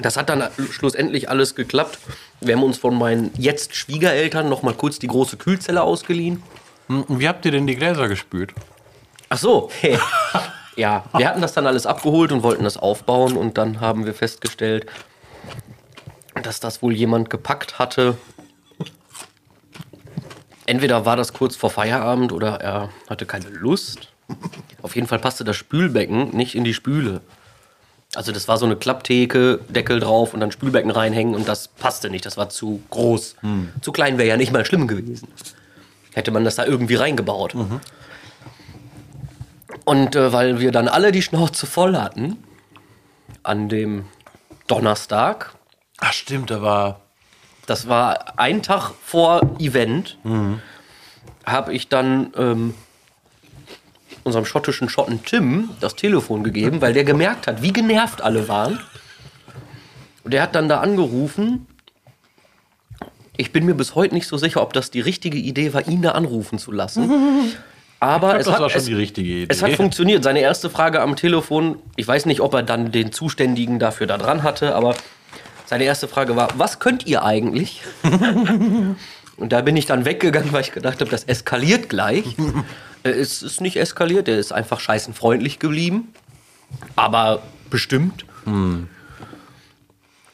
das hat dann schlussendlich alles geklappt. Wir haben uns von meinen jetzt Schwiegereltern noch mal kurz die große Kühlzelle ausgeliehen. Hm, Wie habt ihr denn die Gläser gespült? Ach so. ja, wir hatten das dann alles abgeholt und wollten das aufbauen. Und dann haben wir festgestellt, dass das wohl jemand gepackt hatte. Entweder war das kurz vor Feierabend oder er hatte keine Lust. Auf jeden Fall passte das Spülbecken nicht in die Spüle. Also das war so eine Klapptheke, Deckel drauf und dann Spülbecken reinhängen und das passte nicht. Das war zu groß. Zu klein wäre ja nicht mal schlimm gewesen. Hätte man das da irgendwie reingebaut. Und äh, weil wir dann alle die Schnauze voll hatten, an dem Donnerstag, Ach stimmt, da war... das war ein Tag vor Event, habe ich dann ähm, unserem schottischen Schotten Tim das Telefon gegeben, weil der gemerkt hat, wie genervt alle waren. Und der hat dann da angerufen. Ich bin mir bis heute nicht so sicher, ob das die richtige Idee war, ihn da anrufen zu lassen. Aber es das hat, war schon es, die richtige Idee. es hat funktioniert. Seine erste Frage am Telefon, ich weiß nicht, ob er dann den Zuständigen dafür da dran hatte, aber seine erste Frage war, was könnt ihr eigentlich? Und da bin ich dann weggegangen, weil ich gedacht habe, das eskaliert gleich. Äh, es ist nicht eskaliert, er ist einfach scheißenfreundlich geblieben. Aber bestimmt.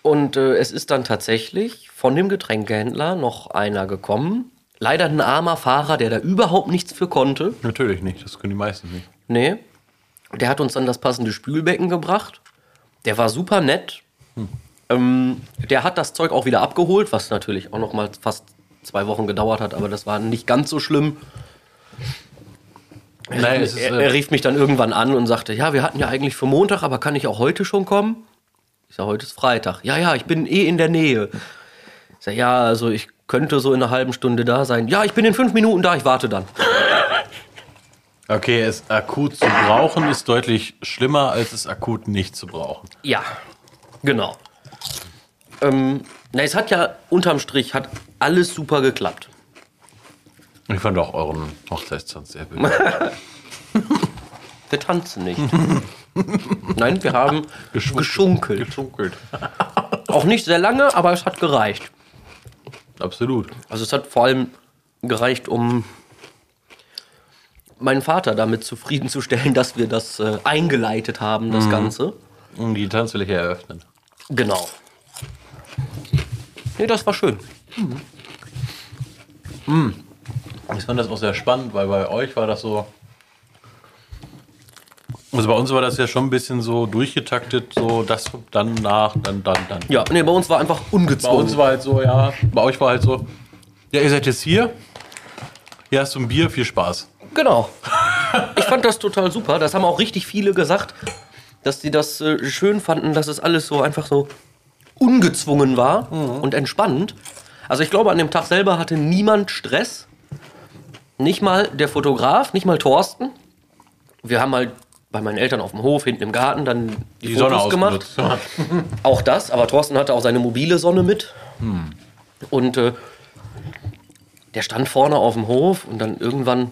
Und äh, es ist dann tatsächlich von dem Getränkehändler noch einer gekommen. Leider ein armer Fahrer, der da überhaupt nichts für konnte. Natürlich nicht, das können die meisten nicht. Nee. Der hat uns dann das passende Spülbecken gebracht. Der war super nett. Ähm, der hat das Zeug auch wieder abgeholt, was natürlich auch noch mal fast zwei Wochen gedauert hat, aber das war nicht ganz so schlimm. Nein, es ist, er, äh, er rief mich dann irgendwann an und sagte, ja, wir hatten ja eigentlich für Montag, aber kann ich auch heute schon kommen? Ich sage, heute ist Freitag. Ja, ja, ich bin eh in der Nähe. Ich sage, ja, also ich könnte so in einer halben Stunde da sein. Ja, ich bin in fünf Minuten da, ich warte dann. Okay, es akut zu brauchen ist deutlich schlimmer, als es akut nicht zu brauchen. Ja, genau. Ähm, na, es hat ja unterm Strich hat alles super geklappt. Ich fand auch euren Hochzeitstanz sehr wild. Wir tanzen nicht. Nein, wir haben geschunkelt. Geschunkelt. Auch nicht sehr lange, aber es hat gereicht. Absolut. Also es hat vor allem gereicht, um meinen Vater damit zufriedenzustellen, dass wir das äh, eingeleitet haben, das Ganze. Um die Tanzfläche eröffnen. Genau. Nee, das war schön. Ich fand das auch sehr spannend, weil bei euch war das so. Also bei uns war das ja schon ein bisschen so durchgetaktet, so das dann nach, dann, dann, dann. Ja, nee, bei uns war einfach Bei ungezwungen. uns war halt so, ja, bei euch war halt so, ja, ihr seid jetzt hier, hier hast du ein Bier, viel Spaß. Genau. Ich fand das total super. Das haben auch richtig viele gesagt, dass die das äh, schön fanden, dass es alles so einfach so ungezwungen war und entspannt. Also ich glaube, an dem Tag selber hatte niemand Stress. Nicht mal der Fotograf, nicht mal Thorsten. Wir haben halt bei meinen Eltern auf dem Hof, hinten im Garten, dann die, Die Fotos Sonne gemacht. Auch das, aber Thorsten hatte auch seine mobile Sonne mit. Und äh, der stand vorne auf dem Hof und dann irgendwann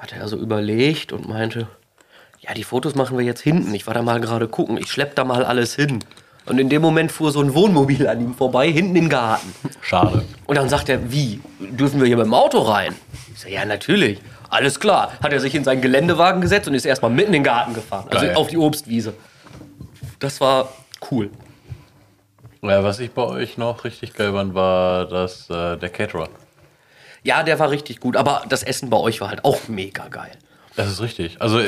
hat er so überlegt und meinte, ja, die Fotos machen wir jetzt hinten. Ich war da mal gerade gucken, ich schlepp da mal alles hin. Und in dem Moment fuhr so ein Wohnmobil an ihm vorbei, hinten im Garten. Schade. Und dann sagt er, wie? Dürfen wir hier mit dem Auto rein? Ich sag, ja, natürlich. Alles klar. Hat er sich in seinen Geländewagen gesetzt und ist erstmal mitten in den Garten gefahren. Also Geil. auf die Obstwiese. Das war cool. Ja, was ich bei euch noch richtig geil fand, war das, äh, der Caterer. Ja, der war richtig gut, aber das Essen bei euch war halt auch mega geil. Das ist richtig. Also,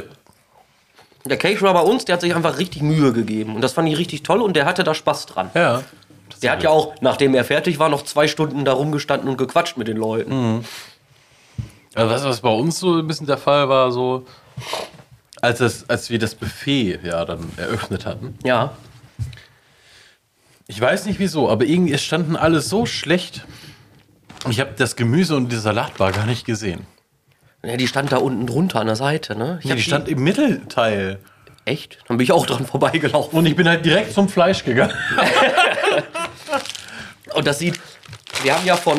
Der Caterer bei uns, der hat sich einfach richtig Mühe gegeben. Und das fand ich richtig toll und der hatte da Spaß dran. ja. Der hat ja auch, nachdem er fertig war, noch zwei Stunden da rumgestanden und gequatscht mit den Leuten. Also was, was bei uns so ein bisschen der Fall war, so als, das, als wir das Buffet ja dann eröffnet hatten. Ja. Ich weiß nicht wieso, aber irgendwie es standen alles so schlecht. Ich habe das Gemüse und die Salatbar gar nicht gesehen. ja. Die stand da unten drunter an der Seite, ne? Ich Ja, hab die stand im Mittelteil. Echt? Dann bin ich auch dran vorbeigelaufen. Und ich bin halt direkt zum Fleisch gegangen. Und das sieht. Wir haben ja von,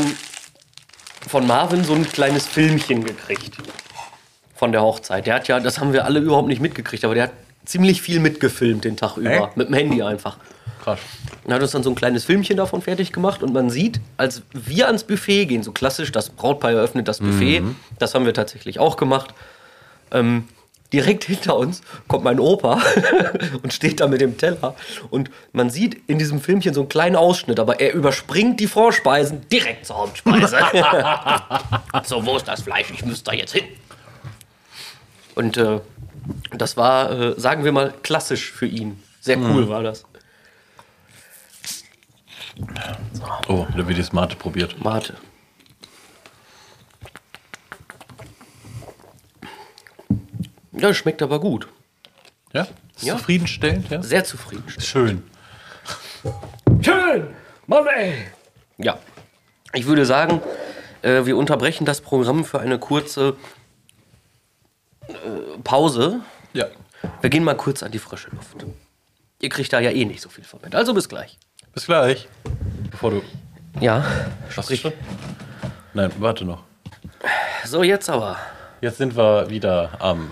von Marvin so ein kleines Filmchen gekriegt. Von der Hochzeit. Der hat ja, das haben wir alle überhaupt nicht mitgekriegt, aber der hat ziemlich viel mitgefilmt den Tag über. Mit dem Handy einfach. Krass. Und hat uns dann so ein kleines Filmchen davon fertig gemacht und man sieht, als wir ans Buffet gehen, so klassisch, das Brautpaar eröffnet das Buffet, das haben wir tatsächlich auch gemacht. Ähm, direkt hinter uns kommt mein Opa und steht da mit dem Teller und man sieht in diesem Filmchen so einen kleinen Ausschnitt, aber er überspringt die Vorspeisen direkt zur Hauptspeise. so, wo ist das Fleisch? Ich müsste da jetzt hin. Und äh, das war, äh, sagen wir mal, klassisch für ihn. Sehr cool war das. Oh, da wird die Smarte probiert. Mate. Ja, schmeckt aber gut. Ja? Ist Ja. Zufriedenstellend, ja? Sehr zufrieden. Schön. Schön! Mann, ey! Ja. Ich würde sagen, äh, wir unterbrechen das Programm für eine kurze äh, Pause. Ja. Wir gehen mal kurz an die frische Luft. Ihr kriegt da ja eh nicht so viel von mit. Also bis gleich. Bis gleich. Bevor du. Ja, Hast du schon? Nein, warte noch. So, jetzt aber. Jetzt sind wir wieder am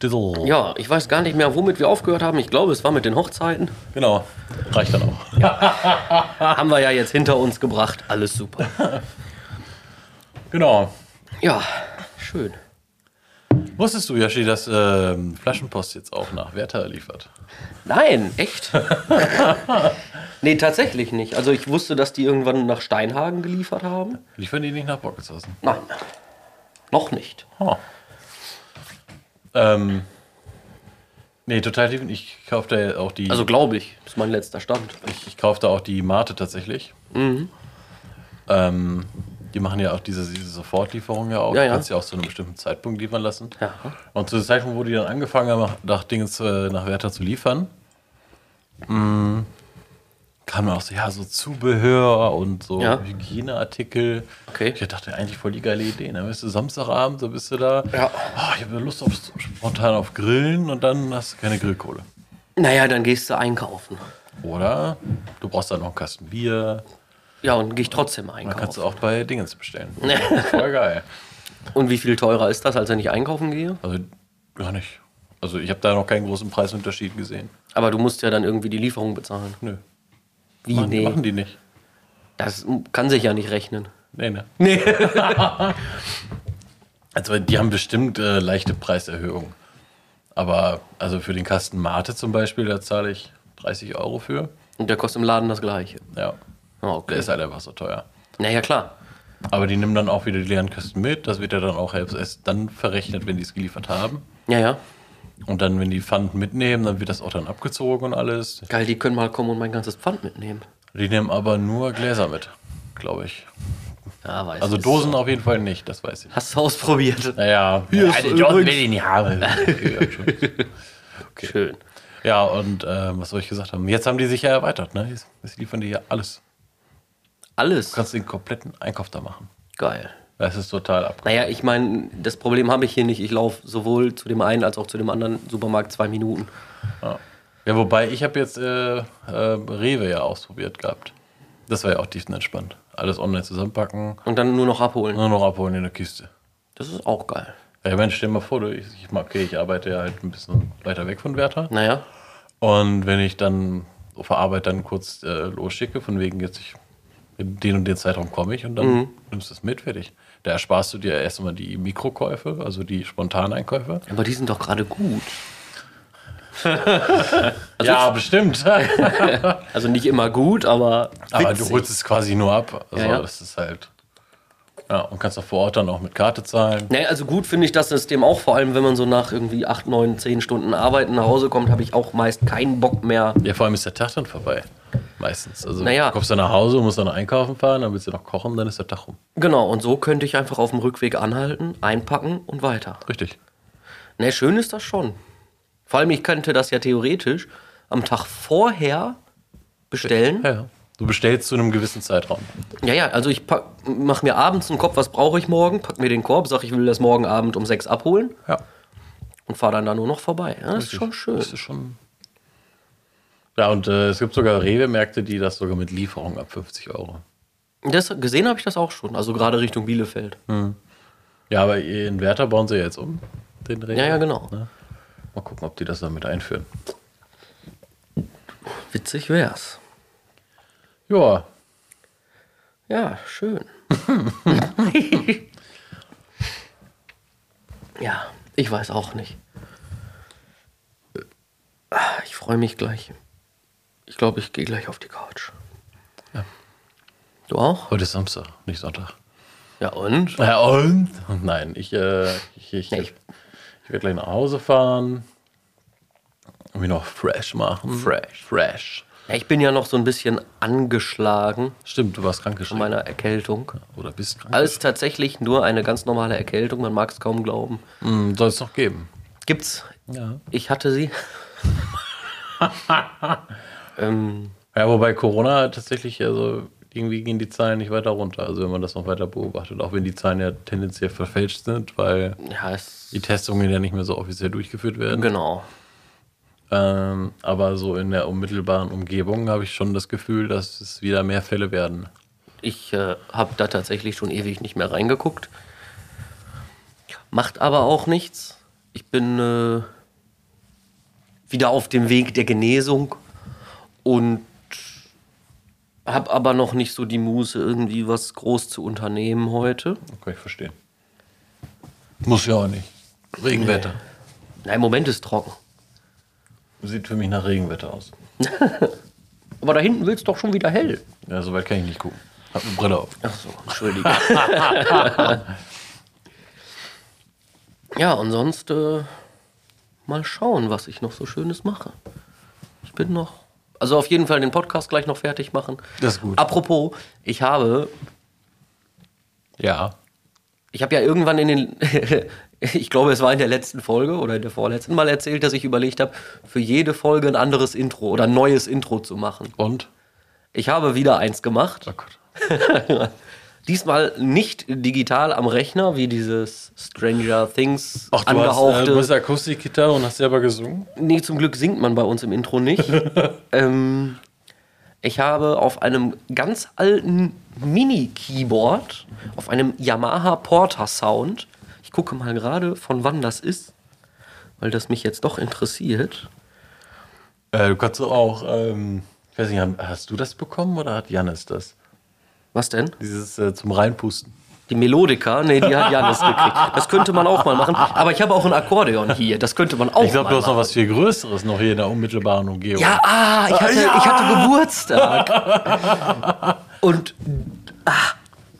Stissel. Ja, ich weiß gar nicht mehr, womit wir aufgehört haben. Ich glaube, es war mit den Hochzeiten. Genau. Reicht dann auch. Haben wir ja jetzt hinter uns gebracht. Alles super. Genau. Ja, schön. Wusstest du, Yoshi, dass ähm, Flaschenpost jetzt auch nach Werther liefert? Nein, echt? nee, tatsächlich nicht. Also ich wusste, dass die irgendwann nach Steinhagen geliefert haben. Liefern die nicht nach Bockeshausen? Nein, noch nicht. Oh. Ähm, nee, total lieb. Ich kaufe da auch die. Also glaube ich, ist mein letzter Stand. ich, ich kaufe da auch die Mate tatsächlich. Mhm. Ähm, die machen ja auch diese, diese Sofortlieferung ja auch. Ja, ja. kannst ja auch zu einem bestimmten Zeitpunkt liefern lassen. Ja. Und zu dem Zeitpunkt, wo die dann angefangen haben, nach Dingens äh, nach Werther zu liefern, mh, kam dann auch so, ja, so Zubehör und so Ja. Hygieneartikel. Okay. Ich dachte eigentlich voll die geile Idee. Dann bist du Samstagabend, da bist du da. Ja. Ah, ich habe Lust auf spontan auf Grillen und dann hast du keine Grillkohle. Naja, dann gehst du einkaufen. Oder du brauchst dann noch einen Kasten Bier. Ja, und gehe ich trotzdem Dann kannst einkaufen. du auch bei Dingens bestellen. Voll geil. Und wie viel teurer ist das, als wenn ich einkaufen gehe? Also gar nicht. Also ich habe da noch keinen großen Preisunterschied gesehen. Aber du musst ja dann irgendwie die Lieferung bezahlen. Nö. Wie? Machen, nee. machen die nicht. Das kann sich ja nicht rechnen. Nee, ne. Nee. Also die haben bestimmt äh, leichte Preiserhöhungen. Aber also für den Kasten Mate zum Beispiel, da zahle ich 30 Euro für. Und der kostet im Laden das gleiche. Ja. Der okay. ist halt einfach so teuer. Naja, klar. Aber die nehmen dann auch wieder die leeren Kästen mit. Das wird ja dann auch erst dann verrechnet, wenn die es geliefert haben. Ja, ja. Und dann, wenn die Pfand mitnehmen, dann wird das auch dann abgezogen und alles. Geil, die können mal kommen und mein ganzes Pfand mitnehmen. Die nehmen aber nur Gläser mit, glaube ich. Ja, weiß Also. Dosen auf jeden Fall nicht, das weiß ich. Hast du ausprobiert? Naja, Hier ist eine Dosen will ich nicht haben. Ja, schon. Schön. Ja, und äh, was soll ich gesagt haben? Jetzt haben die sich ja erweitert, ne? Jetzt, jetzt liefern die ja alles. Alles. Du kannst den kompletten Einkauf da machen. Geil. Das ist total ab. Naja, ich meine, das Problem habe ich hier nicht. Ich laufe sowohl zu dem einen als auch zu dem anderen Supermarkt zwei Minuten. Ja, ja wobei ich habe jetzt äh, äh, Rewe ja ausprobiert gehabt. Das war ja auch tiefenentspannt. Alles online zusammenpacken, Und dann nur noch abholen. nur noch abholen in der Kiste. Das ist auch geil. Ja, Mensch, stell dir mal vor, du, ich, ich, okay, ich arbeite ja halt ein bisschen weiter weg von Werther. Naja, Und wenn ich dann auf der Arbeit dann kurz äh, losschicke, von wegen jetzt, ich, in den und den Zeitraum komme ich und dann nimmst du es mit, fertig. Da ersparst du dir erstmal die Mikrokäufe, also die Spontaneinkäufe. aber die sind doch gerade gut. ja, bestimmt. Also nicht immer gut, aber. Aber witzig. du holst es quasi nur ab. Also Ja, ja. das ist halt. Ja, und kannst auch vor Ort dann auch mit Karte zahlen. Nee, also gut finde ich das System auch, vor allem wenn man so nach irgendwie 8, 9, 10 Stunden Arbeiten nach Hause kommt, habe ich auch meist keinen Bock mehr. Ja, vor allem ist der Tag dann vorbei. Meistens. Also Naja. du kommst dann nach Hause, musst dann noch einkaufen fahren, dann willst du noch kochen, dann ist der Tag rum. Genau, und so könnte ich einfach auf dem Rückweg anhalten, einpacken und weiter. Richtig. Ne, schön ist das schon. Vor allem, ich könnte das ja theoretisch am Tag vorher bestellen. Ja, ja. Du bestellst zu einem gewissen Zeitraum. Ja, ja, also ich mache mir abends einen Kopf, was brauche ich morgen, pack mir den Korb, sag ich will das morgen Abend um sechs abholen Ja. und fahre dann da nur noch vorbei. Ja, das ist schon schön. Das ist schon. Ja, und äh, es gibt sogar Rewe-Märkte, die das sogar mit Lieferung ab 50 Euro. Das, gesehen habe ich das auch schon, also gerade Richtung Bielefeld. Ja, aber in Werther bauen sie ja jetzt um. Den Rewe. Ja, ja, genau. Ne? Mal gucken, ob die das damit einführen. Witzig wär's. Ja, Ja, schön. ja, ich weiß auch nicht. Ich freue mich gleich. Ich glaube, ich gehe gleich auf die Couch. Ja. Du auch? heute ist Samstag, nicht Sonntag. Ja, und? Ja, und? Nein, ich, äh, ich, ich, Nee, ich, ich- werde gleich nach Hause fahren. Und mich noch fresh machen. Fresh. Fresh. Ja, ich bin ja noch so ein bisschen angeschlagen Stimmt, du warst krank von meiner Erkältung. Oder bist krank. Alles tatsächlich nur eine ganz normale Erkältung, man mag es kaum glauben. Hm, Soll es noch geben. Gibt's? Ja. Ich hatte sie. ähm, Ja, wobei Corona tatsächlich, also irgendwie gehen die Zahlen nicht weiter runter. Also wenn man das noch weiter beobachtet, auch wenn die Zahlen ja tendenziell verfälscht sind, weil ja, die Testungen ja nicht mehr so offiziell durchgeführt werden. genau. Ähm, aber so in der unmittelbaren Umgebung habe ich schon das Gefühl, dass es wieder mehr Fälle werden. Ich äh, habe da tatsächlich schon ewig nicht mehr reingeguckt. Macht aber auch nichts. Ich bin äh, wieder auf dem Weg der Genesung und habe aber noch nicht so die Muße, irgendwie was groß zu unternehmen heute. Kann ich verstehen. Muss ja auch nicht. Regenwetter. Na, im Moment ist trocken. Sieht für mich nach Regenwetter aus. Aber da hinten wird es doch schon wieder hell. Ja, soweit kann ich nicht gucken. Hab eine Brille auf. Ach so, entschuldige. ja, und sonst äh, mal schauen, was ich noch so Schönes mache. Ich bin noch. Also auf jeden Fall den Podcast gleich noch fertig machen. Das ist gut. Apropos, ich habe, Ja. ich habe ja irgendwann in den, ich glaube, es war in der letzten Folge oder in der vorletzten Mal erzählt, dass ich überlegt habe, für jede Folge ein anderes Intro oder ein neues Intro zu machen. Und? Ich habe wieder eins gemacht. Oh Gott. Diesmal nicht digital am Rechner, wie dieses Stranger Things Ach, du angehauchte. hast, äh, du hast Akustikgitarre und hast selber gesungen? nee, zum Glück singt man bei uns im Intro nicht. ähm, ich habe auf einem ganz alten Mini-Keyboard, auf einem Yamaha Porter Sound, ich gucke mal gerade, von wann das ist, weil das mich jetzt doch interessiert. Äh, du kannst auch, ähm, ich weiß nicht, hast du das bekommen oder hat Janis das? Was denn? Dieses äh, zum Reinpusten. Die Melodika? Nee, die hat Janis gekriegt. Das könnte man auch mal machen. Aber ich habe auch ein Akkordeon hier. Das könnte man auch Ich glaube, du hast noch was viel Größeres noch hier in der unmittelbaren Umgebung. Ja, ah, ich hatte, ich hatte Geburtstag. Und ah,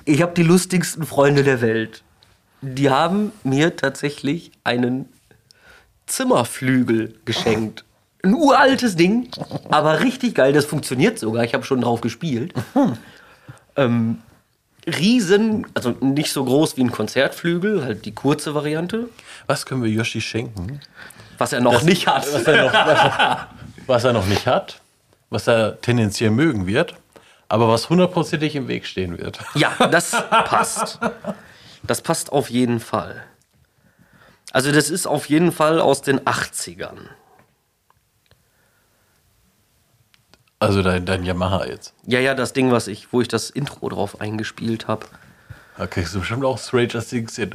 ich habe die lustigsten Freunde der Welt. Die haben mir tatsächlich einen Zimmerflügel geschenkt. Ein uraltes Ding, aber richtig geil. Das funktioniert sogar. Ich habe schon drauf gespielt. Ähm, riesen, also nicht so groß wie ein Konzertflügel, halt die kurze Variante, Was können wir Yoshi schenken? was er noch nicht hat. Was er, noch, was, er, was er noch nicht hat, was er tendenziell mögen wird, aber was hundertprozentig im Weg stehen wird. Ja, das passt. Das passt auf jeden Fall. Also das ist auf jeden Fall aus den 80ern. Also dein, dein Yamaha jetzt. Ja, ja, das Ding, was ich, wo ich das Intro drauf eingespielt habe. Da kriegst du bestimmt auch Stranger Things hin.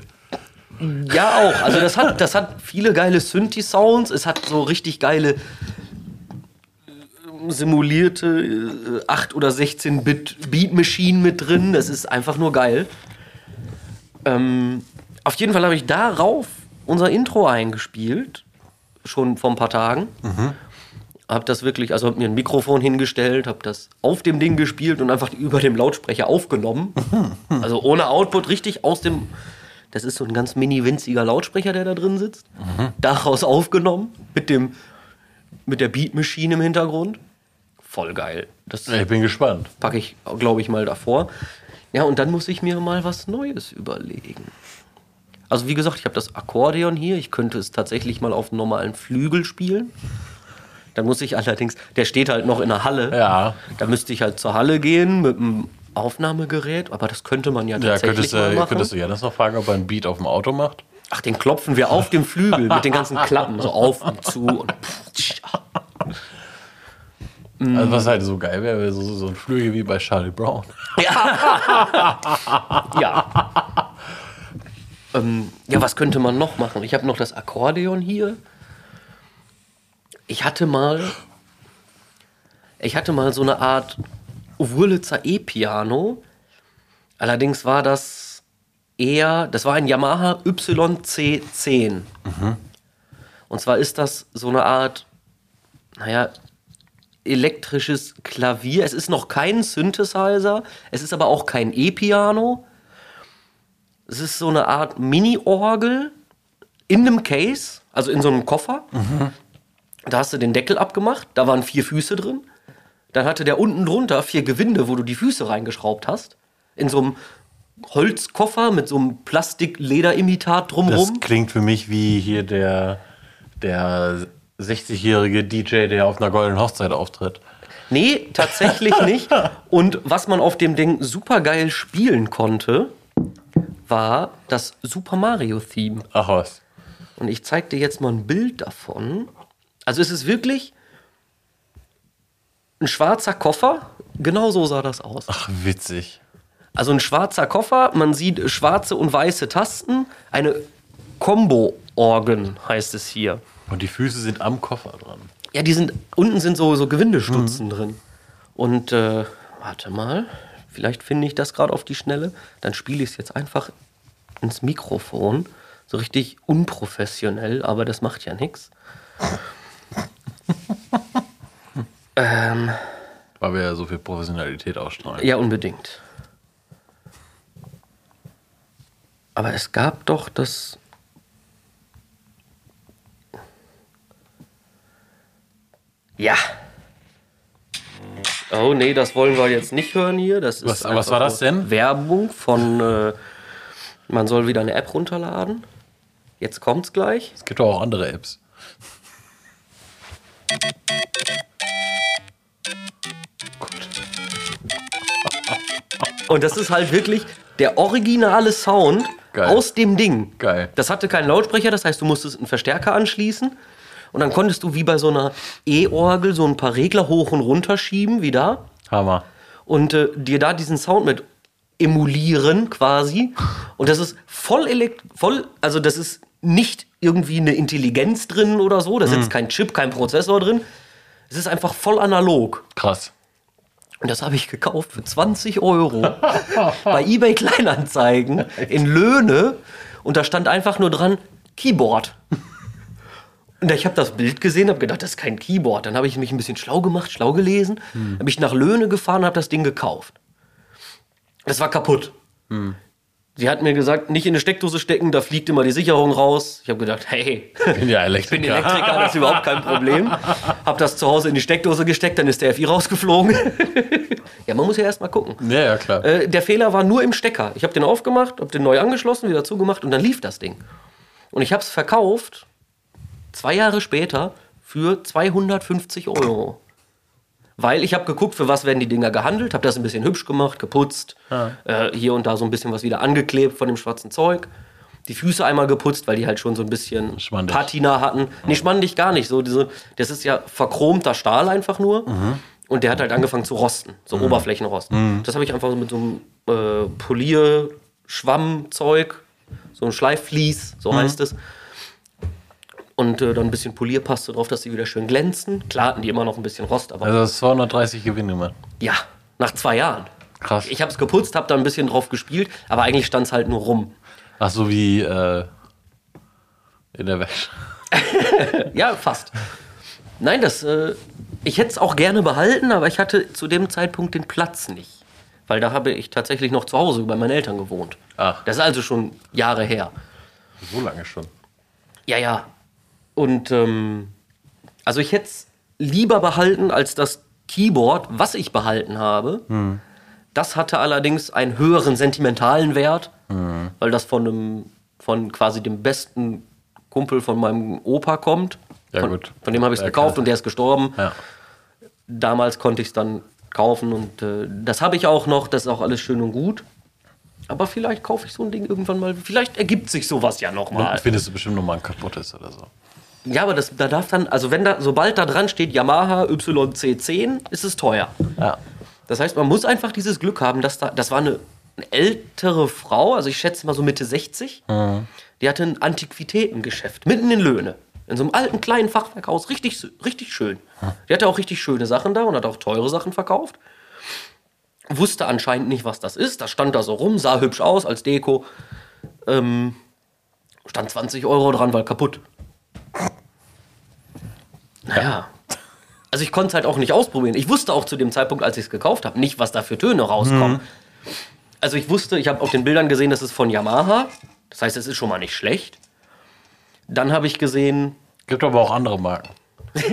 Ja, auch. Also das hat, das hat viele geile Synthi-Sounds. Es hat so richtig geile äh, simulierte äh, 8 oder 16-Bit Beat-Maschinen mit drin. Das ist einfach nur geil. Ähm, auf jeden Fall habe ich darauf unser Intro eingespielt. Schon vor ein paar Tagen. Hab das wirklich, also hab mir ein Mikrofon hingestellt, hab das auf dem Ding gespielt und einfach über dem Lautsprecher aufgenommen. Also ohne Output, richtig aus dem. Das ist so ein ganz mini winziger Lautsprecher, der da drin sitzt. Daraus aufgenommen mit dem mit der Beatmaschine im Hintergrund. Voll geil. Das ich bin gespannt. packe ich, glaube ich, mal davor. Ja, und dann muss ich mir mal was Neues überlegen. Also wie gesagt, ich habe das Akkordeon hier. Ich könnte es tatsächlich mal auf einem normalen Flügel spielen. Dann muss ich allerdings, der steht halt noch in der Halle. Ja. Da müsste ich halt zur Halle gehen mit einem Aufnahmegerät. Aber das könnte man ja Ja, tatsächlich könntest, mal du, machen. könntest du Janis noch fragen, ob er einen Beat auf dem Auto macht? Ach, den klopfen wir auf dem Flügel mit den ganzen Klappen so auf und zu. Und Also was halt so geil wäre, wäre so, so ein Flügel wie bei Charlie Brown. Ja. ähm, ja, was könnte man noch machen? Ich habe noch das Akkordeon hier. Ich hatte mal. Ich hatte mal so eine Art Wurlitzer E-Piano. Allerdings war das eher. Das war ein Yamaha YC10. Und zwar ist das so eine Art. Naja, elektrisches Klavier. Es ist noch kein Synthesizer, es ist aber auch kein E-Piano. Es ist so eine Art Mini-Orgel in einem Case, also in so einem Koffer. Da hast du den Deckel abgemacht, da waren vier Füße drin. Dann hatte der unten drunter vier Gewinde, wo du die Füße reingeschraubt hast. In so einem Holzkoffer mit so einem Plastik-Leder-Imitat Das drumrum. klingt für mich wie hier der, der 60-jährige DJ, der auf einer goldenen Hochzeit auftritt. Nee, tatsächlich nicht. Und was man auf dem Ding super geil spielen konnte, war das Super Mario Theme. Ach was. Und ich zeig dir jetzt mal ein Bild davon. Also es ist wirklich ein schwarzer Koffer. Genau so sah das aus. Ach, witzig. Also ein schwarzer Koffer, man sieht schwarze und weiße Tasten. Eine Combo-Organ heißt es hier. Und die Füße sind am Koffer dran. Ja, die sind, unten sind so, so Gewindestutzen drin. Und äh, warte mal, vielleicht finde ich das gerade auf die Schnelle. Dann spiele ich es jetzt einfach ins Mikrofon. So richtig unprofessionell, aber das macht ja nichts. ähm, Weil wir ja so viel Professionalität ausstrahlen. ja, unbedingt. Aber es gab doch das. Ja. Oh nee, das wollen wir jetzt nicht hören hier. Das ist Was- was war das denn? Werbung von. Äh, man soll wieder eine App runterladen. Jetzt kommt's gleich. Es gibt doch auch andere Apps. Und das ist halt wirklich der originale Sound Geil. aus dem Ding. Geil. Das hatte keinen Lautsprecher, das heißt, du musstest einen Verstärker anschließen. Und dann konntest du wie bei so einer E-Orgel so ein paar Regler hoch und runter schieben, wie da. Hammer. Und äh, dir da diesen Sound mit emulieren quasi. Und das ist voll elekt voll, also das ist nicht irgendwie eine Intelligenz drin oder so. Da sitzt kein Chip, kein Prozessor drin. Es ist einfach voll analog. Krass. Und das habe ich gekauft für 20 Euro bei eBay Kleinanzeigen in Löhne. Und da stand einfach nur dran Keyboard. Und ich habe das Bild gesehen, habe gedacht, das ist kein Keyboard. Dann habe ich mich ein bisschen schlau gemacht, schlau gelesen, habe ich nach Löhne gefahren und habe das Ding gekauft. Das war kaputt. Sie hat mir gesagt, nicht in eine Steckdose stecken, da fliegt immer die Sicherung raus. Ich habe gedacht, hey, bin ja ich bin Elektriker. Elektriker, das ist überhaupt kein Problem. Hab das zu Hause in die Steckdose gesteckt, dann ist der FI rausgeflogen. ja, man muss ja erst mal gucken. Ja, ja, klar. Äh, der Fehler war nur im Stecker. Ich habe den aufgemacht, habe den neu angeschlossen, wieder zugemacht und dann lief das Ding. Und ich habe es verkauft, zwei Jahre später, für 250 Euro. Weil ich habe geguckt, für was werden die Dinger gehandelt, habe das ein bisschen hübsch gemacht, geputzt, äh, hier und da so ein bisschen was wieder angeklebt von dem schwarzen Zeug. Die Füße einmal geputzt, weil die halt schon so ein bisschen Schmandig. Patina hatten. Nee, schmandig gar nicht. So diese, das ist ja verchromter Stahl einfach nur. Und der hat halt angefangen zu rosten, so Oberflächenrosten. Das habe ich einfach so mit so einem äh, Polierschwammzeug, so ein Schleifflies, so heißt es. Und äh, dann ein bisschen Polierpaste drauf, dass sie wieder schön glänzen. Klar hatten die immer noch ein bisschen Rost, aber Also 230 Gewinn gemacht. ja, nach zwei Jahren. Krass. Ich habe es geputzt, habe da ein bisschen drauf gespielt, aber eigentlich stand es halt nur rum. Ach so wie äh, in der Wäsche. Ja, fast. Nein, das, äh, ich hätte es auch gerne behalten, aber ich hatte zu dem Zeitpunkt den Platz nicht. Weil da habe ich tatsächlich noch zu Hause bei meinen Eltern gewohnt. Ach. Das ist also schon Jahre her. So lange schon. Ja, ja. Und ähm, also ich hätte es lieber behalten als das Keyboard, was ich behalten habe. Das hatte allerdings einen höheren sentimentalen Wert, weil das von einem, von quasi dem besten Kumpel von meinem Opa kommt. Ja, von, gut. Von dem habe ich es gekauft und der ist gestorben. Ja. Damals konnte ich es dann kaufen und äh, das habe ich auch noch. Das ist auch alles schön und gut. Aber vielleicht kaufe ich so ein Ding irgendwann mal. Vielleicht ergibt sich sowas ja noch mal. Dann findest du bestimmt noch mal ein kaputtes oder so. Ja, aber das, da darf dann, also wenn da, sobald da dran steht Yamaha YC10, ist es teuer. Ja. Das heißt, man muss einfach dieses Glück haben, dass da, das war eine, eine ältere Frau, also ich schätze mal so Mitte 60, die hatte ein Antiquitätengeschäft, mitten in Löhne. In so einem alten kleinen Fachwerkhaus, richtig, richtig schön. Die hatte auch richtig schöne Sachen da und hat auch teure Sachen verkauft. Wusste anscheinend nicht, was das ist. Das stand da so rum, sah hübsch aus als Deko. Ähm, stand 20 Euro dran, weil kaputt. Naja. Also ich konnte es halt auch nicht ausprobieren. Ich wusste auch zu dem Zeitpunkt, als ich es gekauft habe, nicht, was da für Töne rauskommen. Also ich wusste, ich habe auf den Bildern gesehen, das ist von Yamaha. Das heißt, es ist schon mal nicht schlecht. Dann habe ich gesehen, Gibt aber auch andere Marken.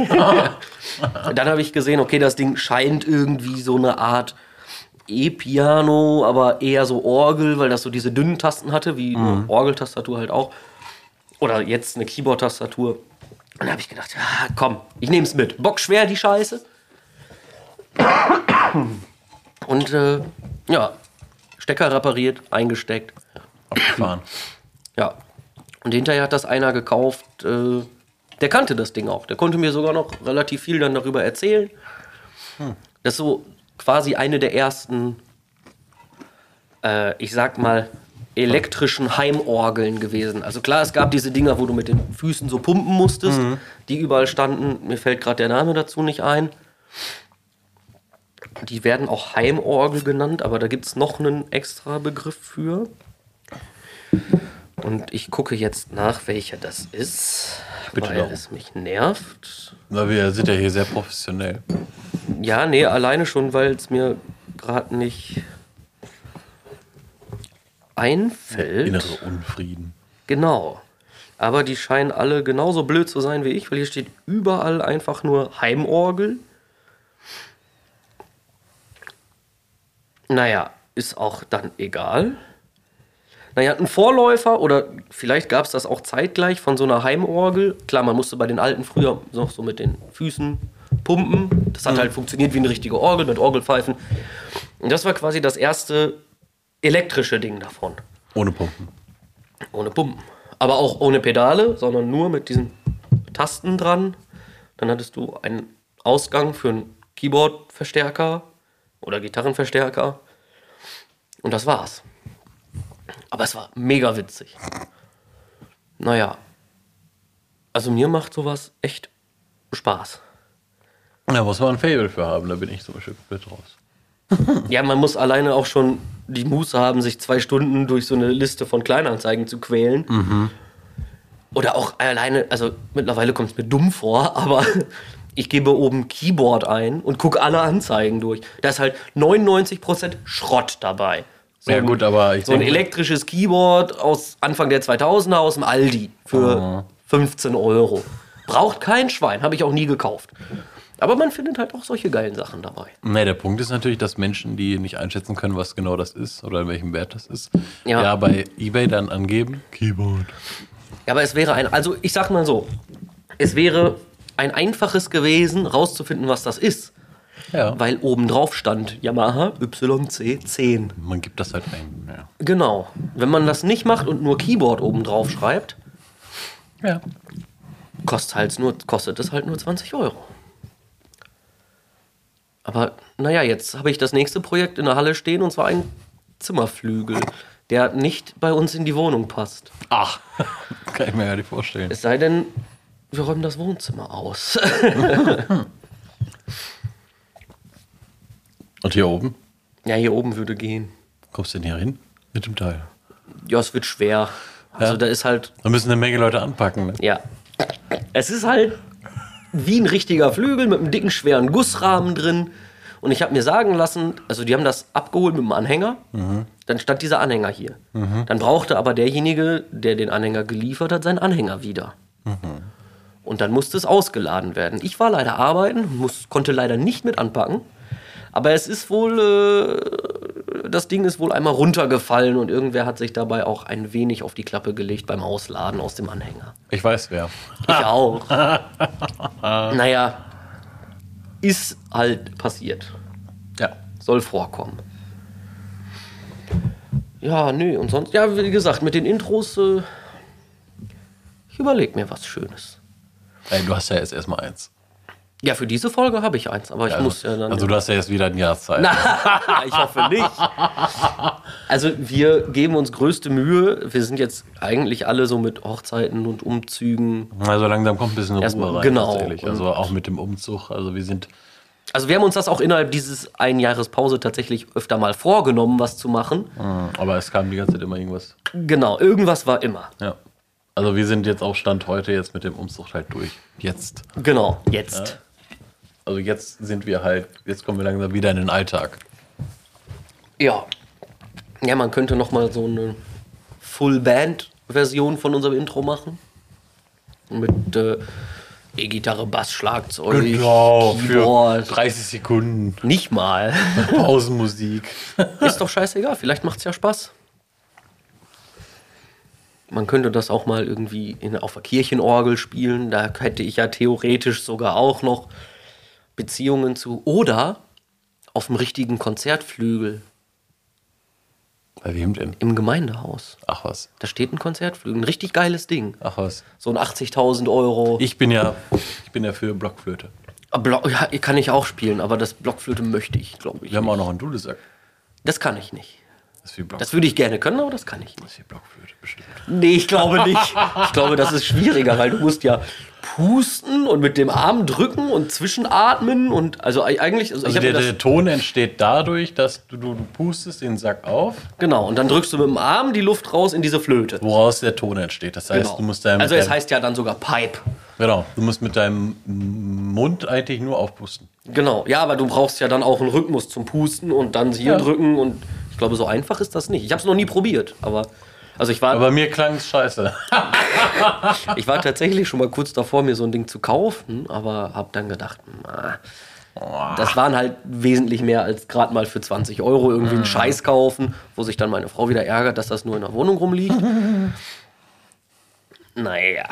dann habe ich gesehen, okay, das Ding scheint irgendwie so eine Art E-Piano, aber eher so Orgel, weil das so diese dünnen Tasten hatte, wie eine Orgeltastatur halt auch. Oder jetzt eine Keyboard-Tastatur. Und da habe ich gedacht, ja, komm, ich nehme es mit. Bockschwer, die Scheiße. Und äh, ja, Stecker repariert, eingesteckt. Abgefahren. Ja. Und hinterher hat das einer gekauft, äh, der kannte das Ding auch. Der konnte mir sogar noch relativ viel dann darüber erzählen. Das ist so quasi eine der ersten, äh, ich sag mal, elektrischen Heimorgeln gewesen. Also klar, es gab diese Dinger, wo du mit den Füßen so pumpen musstest, die überall standen. Mir fällt gerade der Name dazu nicht ein. Die werden auch Heimorgel genannt, aber da gibt es noch einen extra Begriff für. Und ich gucke jetzt nach, welcher das ist, Bitte weil darum. es mich nervt. Na, wir sind ja hier sehr professionell. Ja, nee, alleine schon, weil es mir gerade nicht einfällt. Innere Unfrieden. Genau. Aber die scheinen alle genauso blöd zu sein wie ich, weil hier steht überall einfach nur Heimorgel. Naja, ist auch dann egal. Naja, ein Vorläufer oder vielleicht gab es das auch zeitgleich von so einer Heimorgel. Klar, man musste bei den alten früher noch so mit den Füßen pumpen. Das hat halt funktioniert wie eine richtige Orgel mit Orgelpfeifen. Und das war quasi das erste elektrische Ding davon. Ohne Pumpen. Ohne Pumpen. Aber auch ohne Pedale, sondern nur mit diesen Tasten dran. Dann hattest du einen Ausgang für einen Keyboard-Verstärker oder Gitarrenverstärker. Und das war's. Aber es war mega witzig. Naja. Also mir macht sowas echt Spaß. Da muss man ein Fable für haben, da bin ich zum Beispiel komplett raus. Ja, man muss alleine auch schon die Muße haben, sich zwei Stunden durch so eine Liste von Kleinanzeigen zu quälen. Oder auch alleine, also mittlerweile kommt es mir dumm vor, aber ich gebe oben Keyboard ein und gucke alle Anzeigen durch. Da ist halt 99% Schrott dabei. So Ja, ein- gut, aber ich So ein elektrisches Keyboard aus Anfang der 2000er aus dem Aldi für Ah. 15 Euro. Braucht kein Schwein, habe ich auch nie gekauft. Aber man findet halt auch solche geilen Sachen dabei. Nee, der Punkt ist natürlich, dass Menschen, die nicht einschätzen können, was genau das ist oder in welchem Wert das ist, Ja. ja, bei Ebay dann angeben. Keyboard. Ja, aber es wäre ein, also ich sag mal so, es wäre ein einfaches gewesen, rauszufinden, was das ist. Ja. Weil oben drauf stand Yamaha YC10. Man gibt das halt ein. Ja. Genau. Wenn man das nicht macht und nur Keyboard oben drauf schreibt, ja. kostet, halt nur, kostet es halt nur 20 Euro. Aber naja, jetzt habe ich das nächste Projekt in der Halle stehen und zwar ein Zimmerflügel, der nicht bei uns in die Wohnung passt. Ach, kann ich mir gar nicht vorstellen. Es sei denn, wir räumen das Wohnzimmer aus. Und hier oben? ja, hier oben würde gehen. Kommst du denn hier hin? Mit dem Teil. Ja, es wird schwer. Also Ja. da ist halt, Da müssen eine Menge Leute anpacken. Ne? ja. Es ist halt wie ein richtiger Flügel mit einem dicken, schweren Gussrahmen drin. Und ich habe mir sagen lassen, also die haben das abgeholt mit dem Anhänger. Dann stand dieser Anhänger hier. Dann brauchte aber derjenige, der den Anhänger geliefert hat, seinen Anhänger wieder. Und dann musste es ausgeladen werden. Ich war leider arbeiten, muss, konnte leider nicht mit anpacken. Aber es ist wohl, äh, das Ding ist wohl einmal runtergefallen und irgendwer hat sich dabei auch ein wenig auf die Klappe gelegt beim Ausladen aus dem Anhänger. Ich weiß wer. Ich auch. naja, ist halt passiert. Ja. Soll vorkommen. Ja, nö, und sonst, ja, wie gesagt, mit den Intros, äh, ich überlege mir was Schönes. Ey, du hast ja jetzt erstmal eins. Ja, für diese Folge habe ich eins, aber ich Also, muss ja dann. also du hast ja jetzt wieder ein Jahr Zeit. ich hoffe nicht. Also wir geben uns größte Mühe. Wir sind jetzt eigentlich alle so mit Hochzeiten und Umzügen. Also langsam kommt ein bisschen Ruhe Erstmal, rein. genau. Also auch mit dem Umzug. Also wir sind Also wir haben uns das auch innerhalb dieses ein Jahres Pause tatsächlich öfter mal vorgenommen, was zu machen. Aber es kam die ganze Zeit immer irgendwas. Genau, irgendwas war immer. Ja. Also wir sind jetzt auch Stand heute jetzt mit dem Umzug halt durch. Jetzt. Genau, jetzt. Also jetzt sind wir halt, jetzt kommen wir langsam wieder in den Alltag. Ja. Ja, man könnte noch mal so eine Full-Band-Version von unserem Intro machen. Mit äh, E-Gitarre, Bass, Schlagzeug, Keyboard. 30 Sekunden Nicht mal. Pausenmusik. Ist doch scheißegal, vielleicht macht's ja Spaß. Man könnte das auch mal irgendwie in, auf der Kirchenorgel spielen. Da hätte ich ja theoretisch sogar auch noch Beziehungen zu. Oder auf dem richtigen Konzertflügel Bei wem denn? im Gemeindehaus. Ach was. Da steht ein Konzertflügel, ein richtig geiles Ding. Ach was. So ein 80.000 Euro. Ich bin ja, ich bin ja für Blockflöte. Ah, Blo ja, kann ich auch spielen, aber das Blockflöte möchte ich, glaube ich. Wir haben auch noch einen Dudelsack. Das kann ich nicht. Das Block, Das würde ich gerne können, aber das kann ich nicht. das ist wie Blockflöte bestimmt. Nee, ich glaube nicht. Ich glaube, das ist schwieriger, weil du musst ja pusten und mit dem Arm drücken und zwischenatmen und also eigentlich also Also der, der Ton entsteht dadurch, dass du, du, du pustest den Sack auf, genau und dann drückst du mit dem Arm die Luft raus in diese Flöte. woraus der Ton entsteht. Das heißt, Genau. du musst deinem, also es heißt ja dann sogar Pipe. genau, du musst mit deinem Mund eigentlich nur aufpusten. Genau. Ja, aber du brauchst ja dann auch einen Rhythmus zum Pusten und dann hier Ja. drücken und ich glaube so einfach ist das nicht. Ich habe es noch nie probiert, aber also ich war Aber mir klang es scheiße. ich war tatsächlich schon mal kurz davor mir so ein Ding zu kaufen, aber habe dann gedacht, na, das waren halt wesentlich mehr als gerade mal für 20 Euro irgendwie einen Scheiß kaufen, wo sich dann meine Frau wieder ärgert, dass das nur in der Wohnung rumliegt. naja.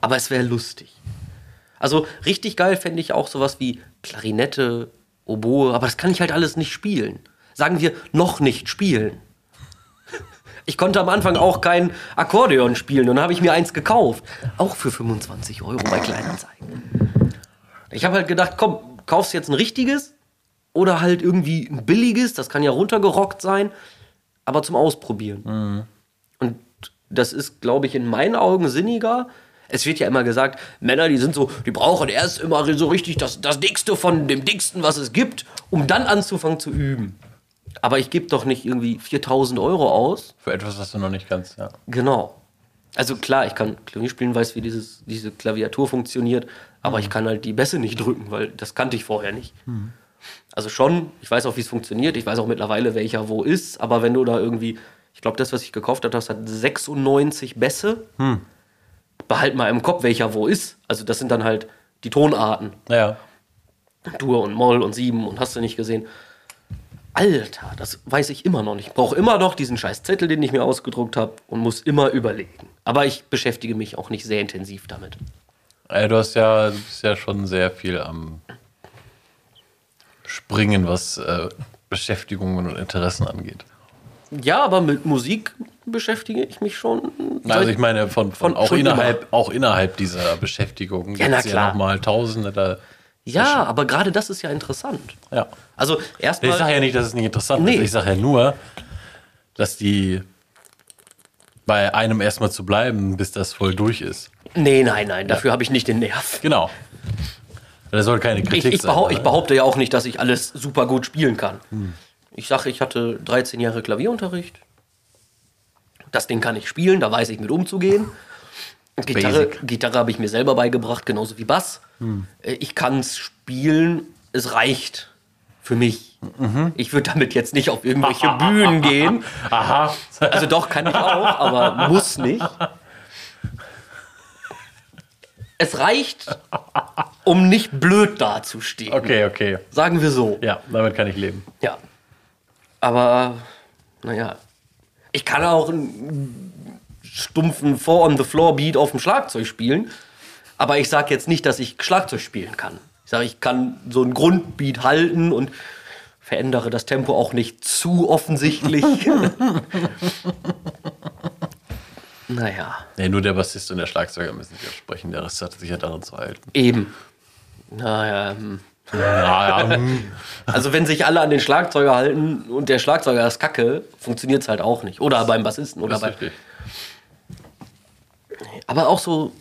Aber es wäre lustig. Also richtig geil fände ich auch sowas wie Klarinette, Oboe, aber das kann ich halt alles nicht spielen. Sagen wir, noch nicht spielen. Ich konnte am Anfang auch kein Akkordeon spielen und dann habe ich mir eins gekauft. Auch für 25 Euro bei Kleinanzeigen. Ich habe halt gedacht, komm, kaufst jetzt ein richtiges oder halt irgendwie ein billiges, das kann ja runtergerockt sein, aber zum Ausprobieren. Und das ist, glaube ich, in meinen Augen sinniger. Es wird ja immer gesagt, Männer, die sind so, die brauchen erst immer so richtig das, das Dickste von dem Dicksten, was es gibt, um dann anzufangen zu üben. Aber ich gebe doch nicht irgendwie 4000 Euro aus. Für etwas, was du noch nicht kannst, ja. Genau. Also klar, ich kann Klavier spielen, weiß, wie dieses, diese Klaviatur funktioniert, aber ich kann halt die Bässe nicht drücken, weil das kannte ich vorher nicht. Also schon, ich weiß auch, wie es funktioniert, ich weiß auch mittlerweile, welcher wo ist, aber wenn du da irgendwie, ich glaube, das, was ich gekauft habe, das hat 96 Bässe. Behalt mal im Kopf, welcher wo ist. Also das sind dann halt die Tonarten. Ja. Dur und Moll und Sieben und hast du nicht gesehen. Alter, das weiß ich immer noch nicht. Ich brauche immer noch diesen scheiß Zettel, den ich mir ausgedruckt habe und muss immer überlegen. Aber ich beschäftige mich auch nicht sehr intensiv damit. Ey, du hast ja, du bist ja schon sehr viel am Springen, was äh, Beschäftigungen und Interessen angeht. Ja, aber mit Musik beschäftige ich mich schon. Also ich meine, von, von, Von- auch, innerhalb, auch innerhalb dieser Beschäftigung Ja, na gibt's klar. nochmal Tausende da. Ja, aber gerade das ist ja interessant. Ja. Also Ich erstmal. sage ja nicht, dass es nicht interessant Nee. ist. Ich sage ja nur, dass die bei einem erstmal zu bleiben, bis das voll durch ist. Nee, nein, nein, dafür habe ich nicht den Nerv. Genau. Das soll keine Ich, Kritik ich, sein. behau ich behaupte ja auch nicht, dass ich alles super gut spielen kann. Ich sage, ich hatte 13 Jahre Klavierunterricht. Das Ding kann ich spielen, da weiß ich mit umzugehen. Gitarre, Basic. Gitarre habe ich mir selber beigebracht, genauso wie Bass. Äh, Ich kann es spielen, es reicht für mich. Ich würde damit jetzt nicht auf irgendwelche Bühnen gehen. Aha. Also doch, kann ich auch, aber muss nicht. Es reicht, um nicht blöd dazustehen. Okay, okay. Sagen wir so. Ja, damit kann ich leben. Ja. Aber, naja. Ich kann auch einen stumpfen Four-on-the-Floor-Beat auf dem Schlagzeug spielen. Aber ich sage jetzt nicht, dass ich Schlagzeug spielen kann. Ich sage, ich kann so einen Grundbeat halten und verändere das Tempo auch nicht zu offensichtlich. naja, Nee, nur der Bassist und der Schlagzeuger müssen sich absprechen. Der Rest hat sich ja daran zu halten. eben. Naja, hm. Ja, ja. hm. Also wenn sich alle an den Schlagzeuger halten und der Schlagzeuger ist kacke, funktioniert es halt auch nicht. Oder beim Bassisten oder Das ist bei. richtig. Aber auch so,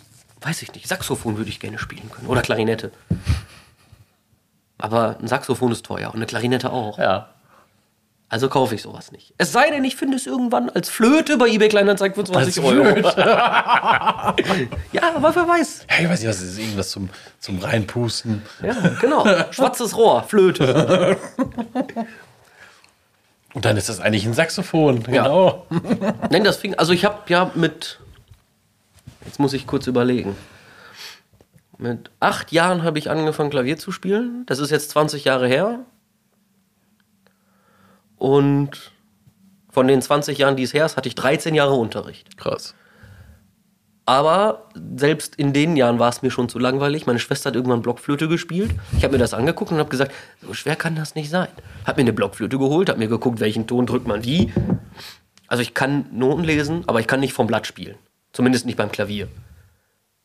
weiß ich nicht, Saxophon würde ich gerne spielen können. Oder Klarinette. Aber ein Saxophon ist teuer und eine Klarinette auch. Ja. Also kaufe ich sowas nicht. Es sei denn, ich finde es irgendwann als Flöte bei eBay Kleinanzeigen für 20 Als Euro. Flöte. Ja, aber wer weiß. Ja, ich weiß nicht, was ist irgendwas zum, zum Reinpusten. Ja, genau. Schwarzes Rohr, Flöte. Und dann ist das eigentlich ein Saxophon. Genau. Nein, das fing. Also ich habe ja mit. Jetzt muss ich kurz überlegen. Mit acht Jahren habe ich angefangen, Klavier zu spielen. Das ist jetzt 20 Jahre her. Und von den 20 Jahren, die es her ist, hatte ich 13 Jahre Unterricht. Krass. Aber selbst in den Jahren war es mir schon zu langweilig. Meine Schwester hat irgendwann Blockflöte gespielt. Ich habe mir das angeguckt und habe gesagt, so schwer kann das nicht sein. Hab mir eine Blockflöte geholt, habe mir geguckt, welchen Ton drückt man wie. Also ich kann Noten lesen, aber ich kann nicht vom Blatt spielen. Zumindest nicht beim Klavier.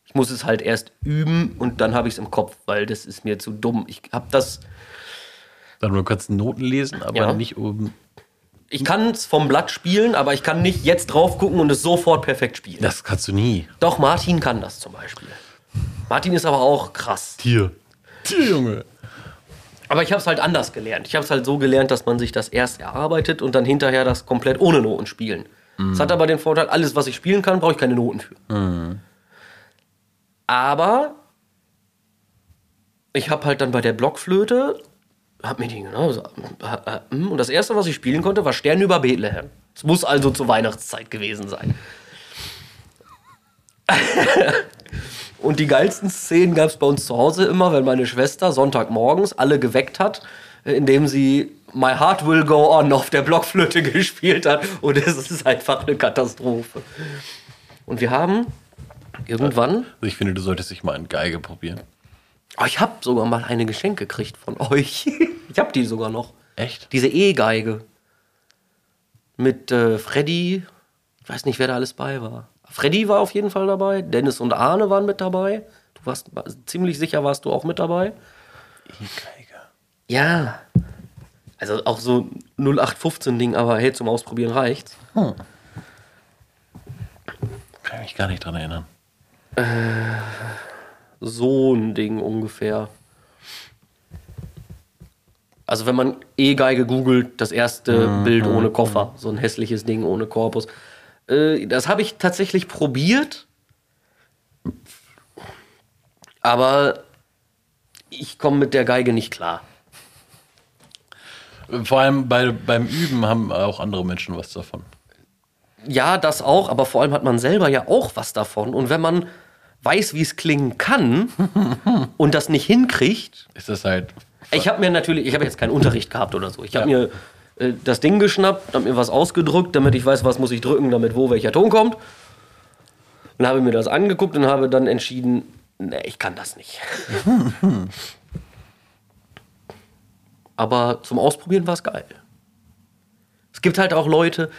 Ich muss es halt erst üben und dann habe ich es im Kopf, weil das ist mir zu dumm. Ich habe das, Dann du kannst Noten lesen, aber Ja. nicht oben. ich kann es vom Blatt spielen, aber ich kann nicht jetzt drauf gucken und es sofort perfekt spielen. Das kannst du nie. Doch Martin kann das zum Beispiel. Martin ist aber auch krass. Tier. Tier, Junge. Aber ich habe es halt anders gelernt. Ich habe es halt so gelernt, dass man sich das erst erarbeitet und dann hinterher das komplett ohne Noten spielen. Es hat aber den Vorteil, alles, was ich spielen kann, brauche ich keine Noten für. Aber ich habe halt dann bei der Blockflöte, hab mir die genau hm, und das erste, was ich spielen konnte, war Sterne über Bethlehem. Es muss also zur Weihnachtszeit gewesen sein. Und die geilsten Szenen gab es bei uns zu Hause immer, wenn meine Schwester Sonntagmorgens alle geweckt hat, äh, indem sie My Heart Will Go On auf der Blockflöte gespielt hat. Und es ist einfach eine Katastrophe. Und wir haben irgendwann, Also ich finde, du solltest dich mal in Geige probieren. oh, ich habe sogar mal eine Geschenk gekriegt von euch. ich habe die sogar noch. Echt? Diese E-Geige. Mit äh, Freddy, ich weiß nicht, wer da alles bei war. Freddy war auf jeden Fall dabei, Dennis und Arne waren mit dabei. Du warst ziemlich sicher, warst du auch mit dabei. E-Geige. Ja. Also auch so 0815-Ding, aber hey, zum Ausprobieren reicht's. Kann ich mich gar nicht dran erinnern. So ein Ding ungefähr. Also wenn man E-Geige googelt, das erste Bild ohne Koffer, so ein hässliches Ding ohne Korpus. Äh, das habe ich tatsächlich probiert, aber ich komme mit der Geige nicht klar. Vor allem bei, beim Üben haben auch andere Menschen was davon. Ja, das auch, aber vor allem hat man selber ja auch was davon. Und wenn man weiß, wie es klingen kann und das nicht hinkriegt, Ist das halt. ich habe mir natürlich, ich habe jetzt keinen Unterricht gehabt oder so. Ich habe mir äh, das Ding geschnappt, habe mir was ausgedrückt, damit ich weiß, was muss ich drücken, damit wo welcher Ton kommt. Und habe mir das angeguckt und habe dann entschieden, nee, ich kann das nicht. Aber zum Ausprobieren war es geil. Es gibt halt auch Leute,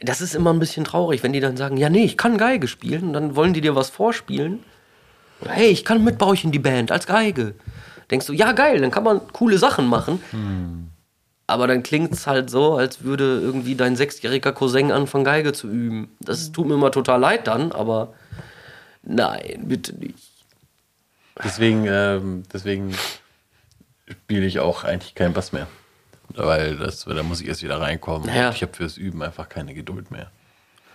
das ist immer ein bisschen traurig, wenn die dann sagen, ja, nee, ich kann Geige spielen und dann wollen die dir was vorspielen. Hey, ich kann mit bei euch in die Band als Geige. Denkst du, ja, geil, dann kann man coole Sachen machen. Aber dann klingt es halt so, als würde irgendwie dein sechsjähriger Cousin anfangen, Geige zu üben. Das tut mir immer total leid dann, aber nein, bitte nicht. Deswegen, ähm, deswegen spiele ich auch eigentlich keinen Bass mehr. Weil das, da muss ich erst wieder reinkommen. Naja. Ich habe fürs Üben einfach keine Geduld mehr.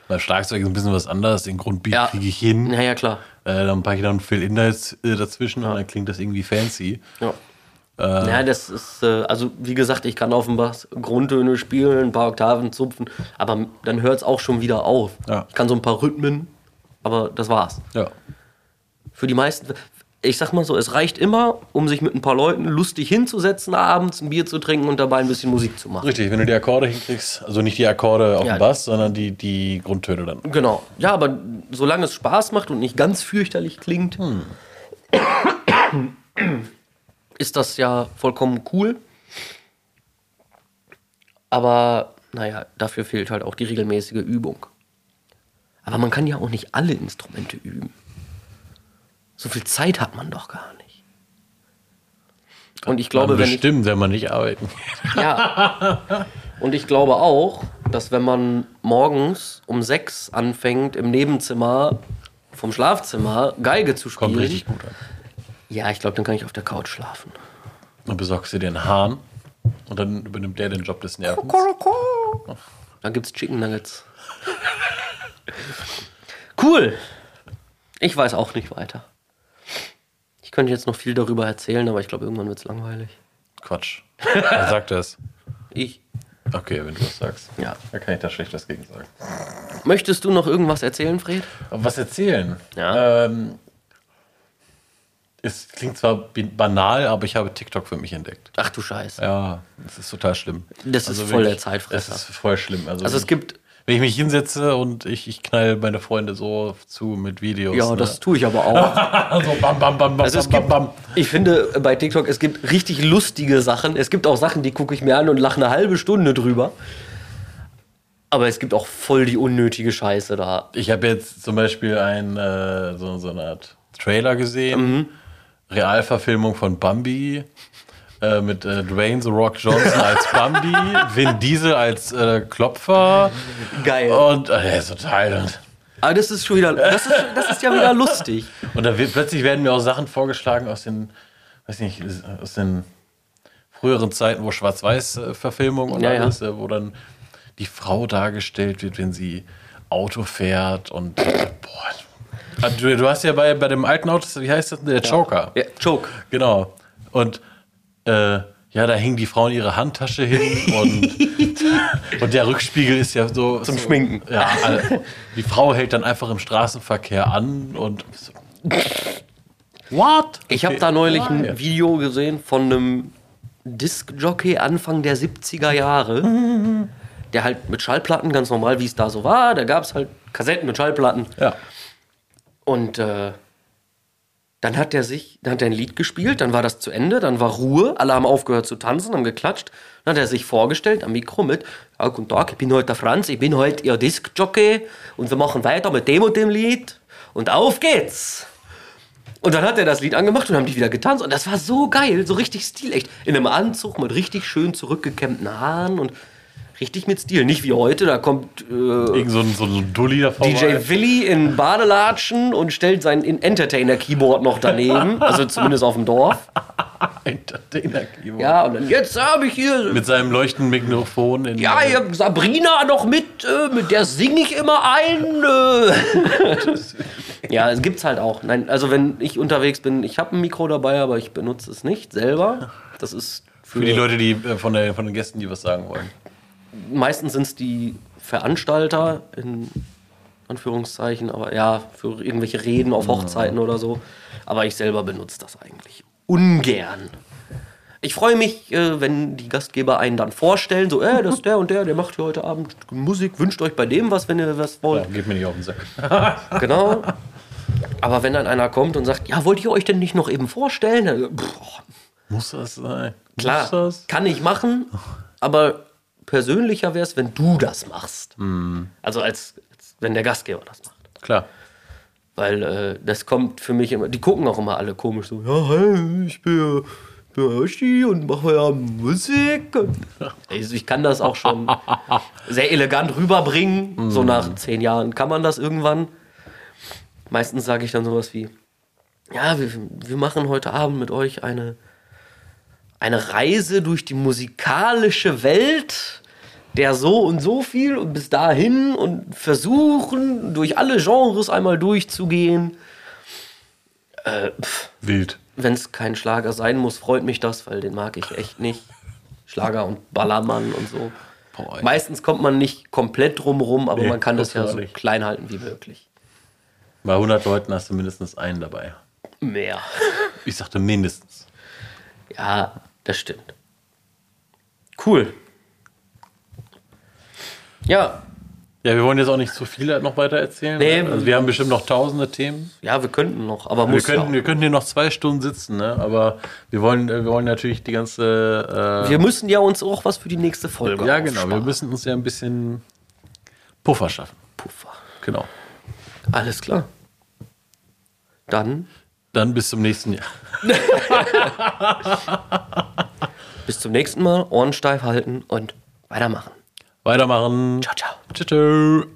Beim Schlagzeug ist ein bisschen was anderes. Den Grundbeat Ja. kriege ich hin. Naja, klar. Äh, dann packe ich noch einen Fill-In da jetzt, äh, dazwischen und dann klingt das irgendwie fancy. Ja. ja, das ist, äh, also wie gesagt, ich kann auf dem Bass Grundtöne spielen, ein paar Oktaven zupfen, aber dann hört es auch schon wieder auf. Ja. Ich kann so ein paar Rhythmen, aber das war's. Ja. Für die meisten, ich sag mal so, es reicht immer, um sich mit ein paar Leuten lustig hinzusetzen, abends ein Bier zu trinken und dabei ein bisschen Musik zu machen. Richtig, wenn du die Akkorde hinkriegst, also nicht die Akkorde auf Ja. dem Bass, sondern die, die Grundtöne dann. Genau. Ja, aber solange es Spaß macht und nicht ganz fürchterlich klingt, ist das ja vollkommen cool. Aber naja, dafür fehlt halt auch die regelmäßige Übung. Aber man kann ja auch nicht alle Instrumente üben. So viel Zeit hat man doch gar nicht. Und ich glaube, wenn ich, Bestimmt, wenn man nicht arbeiten. ja. Und ich glaube auch, dass wenn man morgens um sechs anfängt, im Nebenzimmer vom Schlafzimmer Geige zu spielen. Kommt richtig gut an. Ja, ich glaube, dann kann ich auf der Couch schlafen. Dann besorgst du dir einen Hahn und dann übernimmt der den Job des Nervens. Dann gibt's Chicken Nuggets. cool. Ich weiß auch nicht weiter. Ich könnte jetzt noch viel darüber erzählen, aber ich glaube, irgendwann wird's langweilig. Quatsch. Wer sagt das? Ich. Okay, wenn du das sagst. Ja. Da kann ich da schlecht was gegen sagen. Möchtest du noch irgendwas erzählen, Fred? Was erzählen? Ja. Ähm, es klingt zwar banal, aber ich habe TikTok für mich entdeckt. Ach du Scheiße. Ja, das ist total schlimm. Das ist voll der Zeitfresser. Das ist voll schlimm. Also, Also es gibt, wenn ich mich hinsetze und ich, ich knall meine Freunde so zu mit Videos. ja, ne? das tue ich aber auch. so bam, bam, bam, bam, Also bam, gibt, bam, bam. ich finde bei TikTok, es gibt richtig lustige Sachen. Es gibt auch Sachen, die gucke ich mir an und lache eine halbe Stunde drüber. Aber es gibt auch voll die unnötige Scheiße da. Ich habe jetzt zum Beispiel ein, äh, so, so eine Art Trailer gesehen. Mhm. Realverfilmung von Bambi. Äh, mit äh, Dwayne The Rock Johnson als Bambi, Vin Diesel als äh, Klopfer Geil. und äh, total. Aber das ist schon wieder, das ist, das ist ja wieder lustig. und da wird, plötzlich werden mir auch Sachen vorgeschlagen aus den, weiß nicht, aus den früheren Zeiten, wo Schwarz-Weiß-Verfilmung und Ja, ja. alles, äh, wo dann die Frau dargestellt wird, wenn sie Auto fährt und boah. Also Du, du hast ja bei, bei dem alten Auto, wie heißt das? Der Joker. Ja, Joke. Genau. Und äh, ja, da hing die Frau in ihre Handtasche hin und, und der Rückspiegel ist ja so. Zum so, Schminken. Ja, also, die Frau hält dann einfach im Straßenverkehr an und. So, What? Ich habe da neulich ein Video gesehen von einem Disc-Jockey Anfang der 70er Jahre, der halt mit Schallplatten, ganz normal, wie es da so war, da gab es halt Kassetten mit Schallplatten. Ja. Und äh, dann hat er sich, dann hat er ein Lied gespielt, dann war das zu Ende, dann war Ruhe, alle haben aufgehört zu tanzen, haben geklatscht. Dann hat er sich vorgestellt am Mikro mit, ja, guten Tag, ich bin heute der Franz, ich bin heute Ihr Disc-Jockey und wir machen weiter mit dem und dem Lied und auf geht's. Und dann hat er das Lied angemacht und haben die wieder getanzt und das war so geil, so richtig stilecht. In einem Anzug mit richtig schön zurückgekämmten Haaren und richtig mit Stil. Nicht wie heute, da kommt äh, Irgend so ein, so ein Dulli davor. DJ Willi in Badelatschen und stellt sein Entertainer-Keyboard noch daneben, also zumindest auf dem Dorf. Entertainer-Keyboard. Ja, und dann jetzt habe ich hier. Mit seinem leuchtenden Mikrofon. In, Ja, ich hab Sabrina noch mit, äh, mit der singe ich immer ein. Äh. ja, es gibt's halt auch. Nein, also wenn ich unterwegs bin, ich habe ein Mikro dabei, aber ich benutze es nicht selber. Das ist Für die Leute, die äh, von, der, von den Gästen, die was sagen wollen. Meistens sind es die Veranstalter, in Anführungszeichen, aber ja, für irgendwelche Reden auf Hochzeiten oder so. Aber ich selber benutze das eigentlich ungern. Ich freue mich, äh, wenn die Gastgeber einen dann vorstellen, so, äh, das ist der und der, der macht hier heute Abend Musik, wünscht euch bei dem was, wenn ihr was Ja, wollt. geht mir nicht auf den Sack. Genau. Aber wenn dann einer kommt und sagt, ja, wollt ihr euch denn nicht noch eben vorstellen? Dann, pff, Muss das sein? Klar, Muss das? kann ich machen, aber persönlicher wäre es, wenn du das machst. Also als, als wenn der Gastgeber das macht. Klar. Weil äh, das kommt für mich immer, die gucken auch immer alle komisch so, ja, hey, ich bin, bin Yoshi und mache ja Musik. Also ich kann das auch schon sehr elegant rüberbringen. So nach zehn Jahren kann man das irgendwann. Meistens sage ich dann sowas wie, ja, wir, wir machen heute Abend mit euch eine, eine Reise durch die musikalische Welt der so und so viel und bis dahin und versuchen, durch alle Genres einmal durchzugehen. Äh, Wild. Wenn es kein Schlager sein muss, freut mich das, weil den mag ich echt nicht. Schlager und Ballermann und so. Boah. Meistens kommt man nicht komplett drumherum, aber Nee, man kann das das ja so nicht. klein halten wie möglich. Bei 100 Leuten hast du mindestens einen dabei. Mehr. Ich sagte mindestens. Ja, das stimmt. Cool. Ja, Ja, wir wollen jetzt auch nicht zu viel noch weiter erzählen. Nee. Also wir haben bestimmt noch tausende Themen. ja, wir könnten noch, aber Wir muss ja. könnten, wir könnten hier noch zwei Stunden sitzen, ne? aber wir wollen, äh, wir wollen natürlich die ganze. Äh, Wir müssen ja uns auch was für die nächste Folge ja, genau. Wir aufsparen. müssen uns ja ein bisschen Puffer schaffen. Puffer. Genau. Alles klar. Dann Dann bis zum nächsten Jahr. bis zum nächsten Mal. Ohren steif halten und weitermachen. Weitermachen. Ciao, ciao. Tschüss.